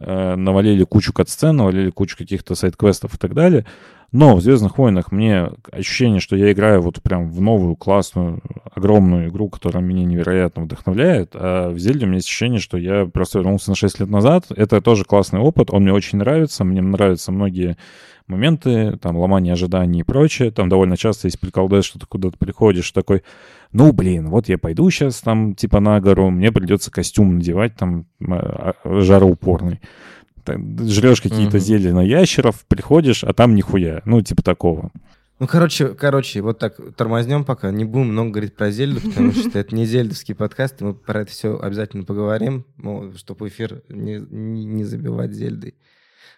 Э, Навалили кучу катсцен, навалили кучу каких-то сайт-квестов и так далее. Но в Звездных войнах мне ощущение, что я играю вот прям в новую, классную, огромную игру, которая меня невероятно вдохновляет. А в Зельде у меня ощущение, что я просто вернулся на 6 лет назад. Это тоже классный опыт, он мне очень нравится. Мне нравятся многие моменты, там, ломание ожиданий и прочее. Там довольно часто есть приколдес, что ты куда-то приходишь такой, ну, блин, вот я пойду сейчас там, типа, на гору, мне придется костюм надевать там а, а, жароупорный. Жрешь какие-то Мгм. зелья на ящеров, приходишь, а там нихуя. Ну, типа такого. Ну, короче, короче, вот так тормознем пока. Не будем много говорить про Зельду, потому что это не зельдовский подкаст, и мы про это все обязательно поговорим, чтобы эфир не, не, не забивать Зельдой.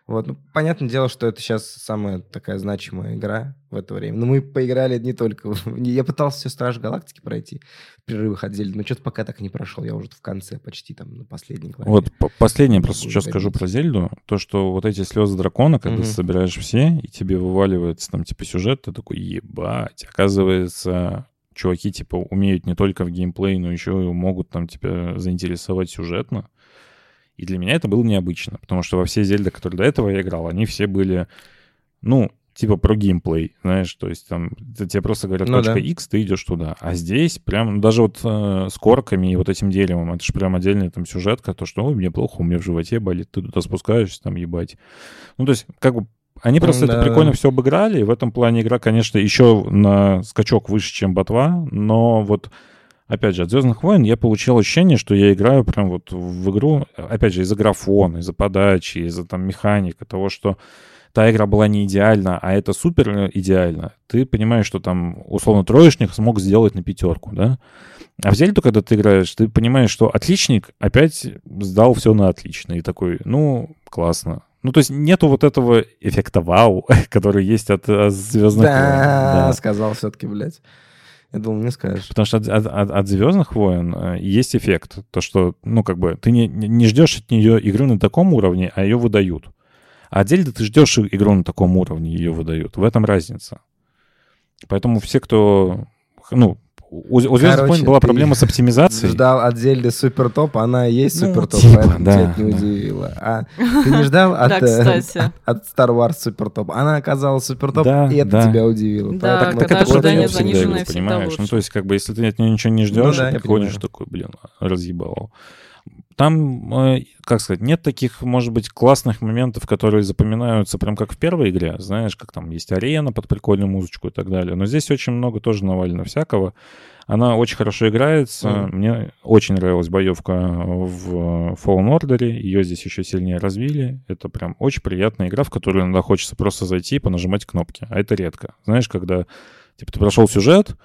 Вот, ну, понятное дело, что это сейчас самая такая значимая игра в это время. Но мы поиграли не только... *laughs* Я пытался все Страж Галактики пройти в перерывах от Зельды, но что-то пока так и не прошел. Я уже в конце, почти там на последней главе. Вот последнее просто что скажу про Зельду, то, что вот эти слезы дракона, когда ты собираешь все, и тебе вываливается там типа сюжет, ты такой, ебать, оказывается, чуваки типа умеют не только в геймплей, но еще и могут там тебя заинтересовать сюжетно. И для меня это было необычно, потому что во все Зельды, которые до этого я играл, они все были, ну, типа про геймплей, знаешь, то есть там тебе просто говорят Ну точка да. X, ты идешь туда. А здесь прям, ну, даже вот э, с корками и вот этим деревом, это же прям отдельный там сюжетка, то, что, ой, мне плохо, у меня в животе болит, ты туда спускаешься, там, ебать. Ну, то есть, как бы, они просто это Да. прикольно все обыграли, и в этом плане игра, конечно, еще на скачок выше, чем Ботва, но вот Опять же, от Звездных войн я получил ощущение, что я играю прям вот в игру, опять же, из-за графона, из-за подачи, из-за там механика, того, что та игра была не идеальна, а это супер идеально, ты понимаешь, что там, условно, троечник смог сделать на пятерку, да? А в Зельду, когда ты играешь, ты понимаешь, что отличник опять сдал все на отлично. И такой, ну, классно. Ну, то есть нету вот этого эффекта вау, *laughs* который есть от, Звездных Да, войн. сказал все-таки, блядь. Я думал, не скажешь. Потому что от, от, от, Звездных войн э, есть эффект. То, что, ну, как бы, ты не, не ждешь от нее игры на таком уровне, а ее выдают. А отдельно ты ждешь игру на таком уровне, ее выдают. В этом разница. Поэтому все, кто... Ну, у, у Звездных Короче, войн была ты проблема с оптимизацией. Ждал от Зельды супер топ, она и есть Ну, супер топ, типа, поэтому да, тебя это не да. удивило. А *laughs* ты не ждал от, Да, э, кстати. *laughs* от Star Wars супер топ. Она оказалась супер топ, Да, и это да. тебя удивило. Да, Поэтому когда это просто ожидания не всегда понимаешь? Ну, лучше. то есть, как бы, если ты от нее ничего не ждешь, да, я приходишь понимаю. такой, блин, разъебал. Там, э, как сказать, нет таких, может быть, классных моментов, которые запоминаются прям как в первой игре, знаешь, как там есть арена под прикольную музычку и так далее. Но здесь очень много тоже навалено всякого. Она очень хорошо играется. Мгм. Мне очень нравилась боевка в Fallen Order. Ее здесь еще сильнее развили. Это прям очень приятная игра, в которую иногда хочется просто зайти и понажимать кнопки. А это редко. Знаешь, когда типа, ты прошел сюжет,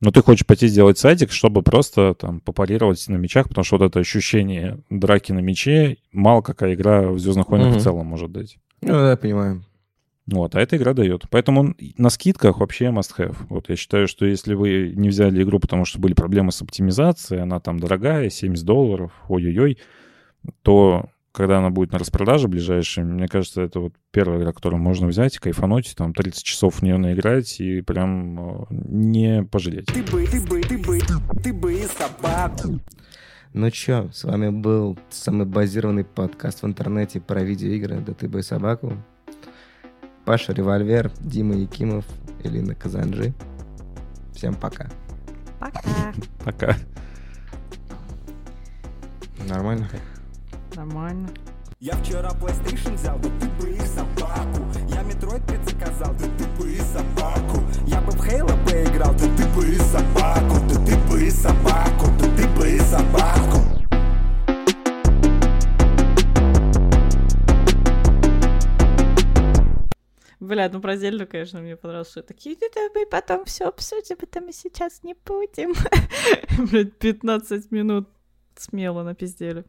но ты хочешь пойти сделать садик, чтобы просто там попарировать на мечах, потому что вот это ощущение драки на мече мало какая игра в Звездных войнах Мгм. в целом может дать. Ну, да, понимаю. Вот, а эта игра дает. Поэтому он на скидках вообще must have. Вот я считаю, что если вы не взяли игру, потому что были проблемы с оптимизацией, она там дорогая, 70 долларов, ой-ой-ой, то когда она будет на распродаже ближайшей, мне кажется, это вот первая игра, которую можно взять, кайфануть, там 30 часов в нее наиграть и прям э, не пожалеть. Ты бы, ты бы, ты бы, ты бы и собаку. Ну чё, с вами был самый базированный подкаст в интернете про видеоигры «Да ты бы и собаку». Паша Револьвер, Дима Якимов, Элина Казанжи. Всем пока. Пока. Пока. Нормально? Нормально. Я вчера PlayStation взял, да ты бы и собаку. Я Metroid предзаказал, да ты бы и собаку. Я бы в Halo поиграл, да ты бы и собаку. Да ты бы и собаку, да ты бы и собаку. Бля, ну про Зельду, конечно, мне понравилось, что такие, это мы потом все обсудим, это мы сейчас не будем. *laughs* Блядь, 15 минут смело напиздели.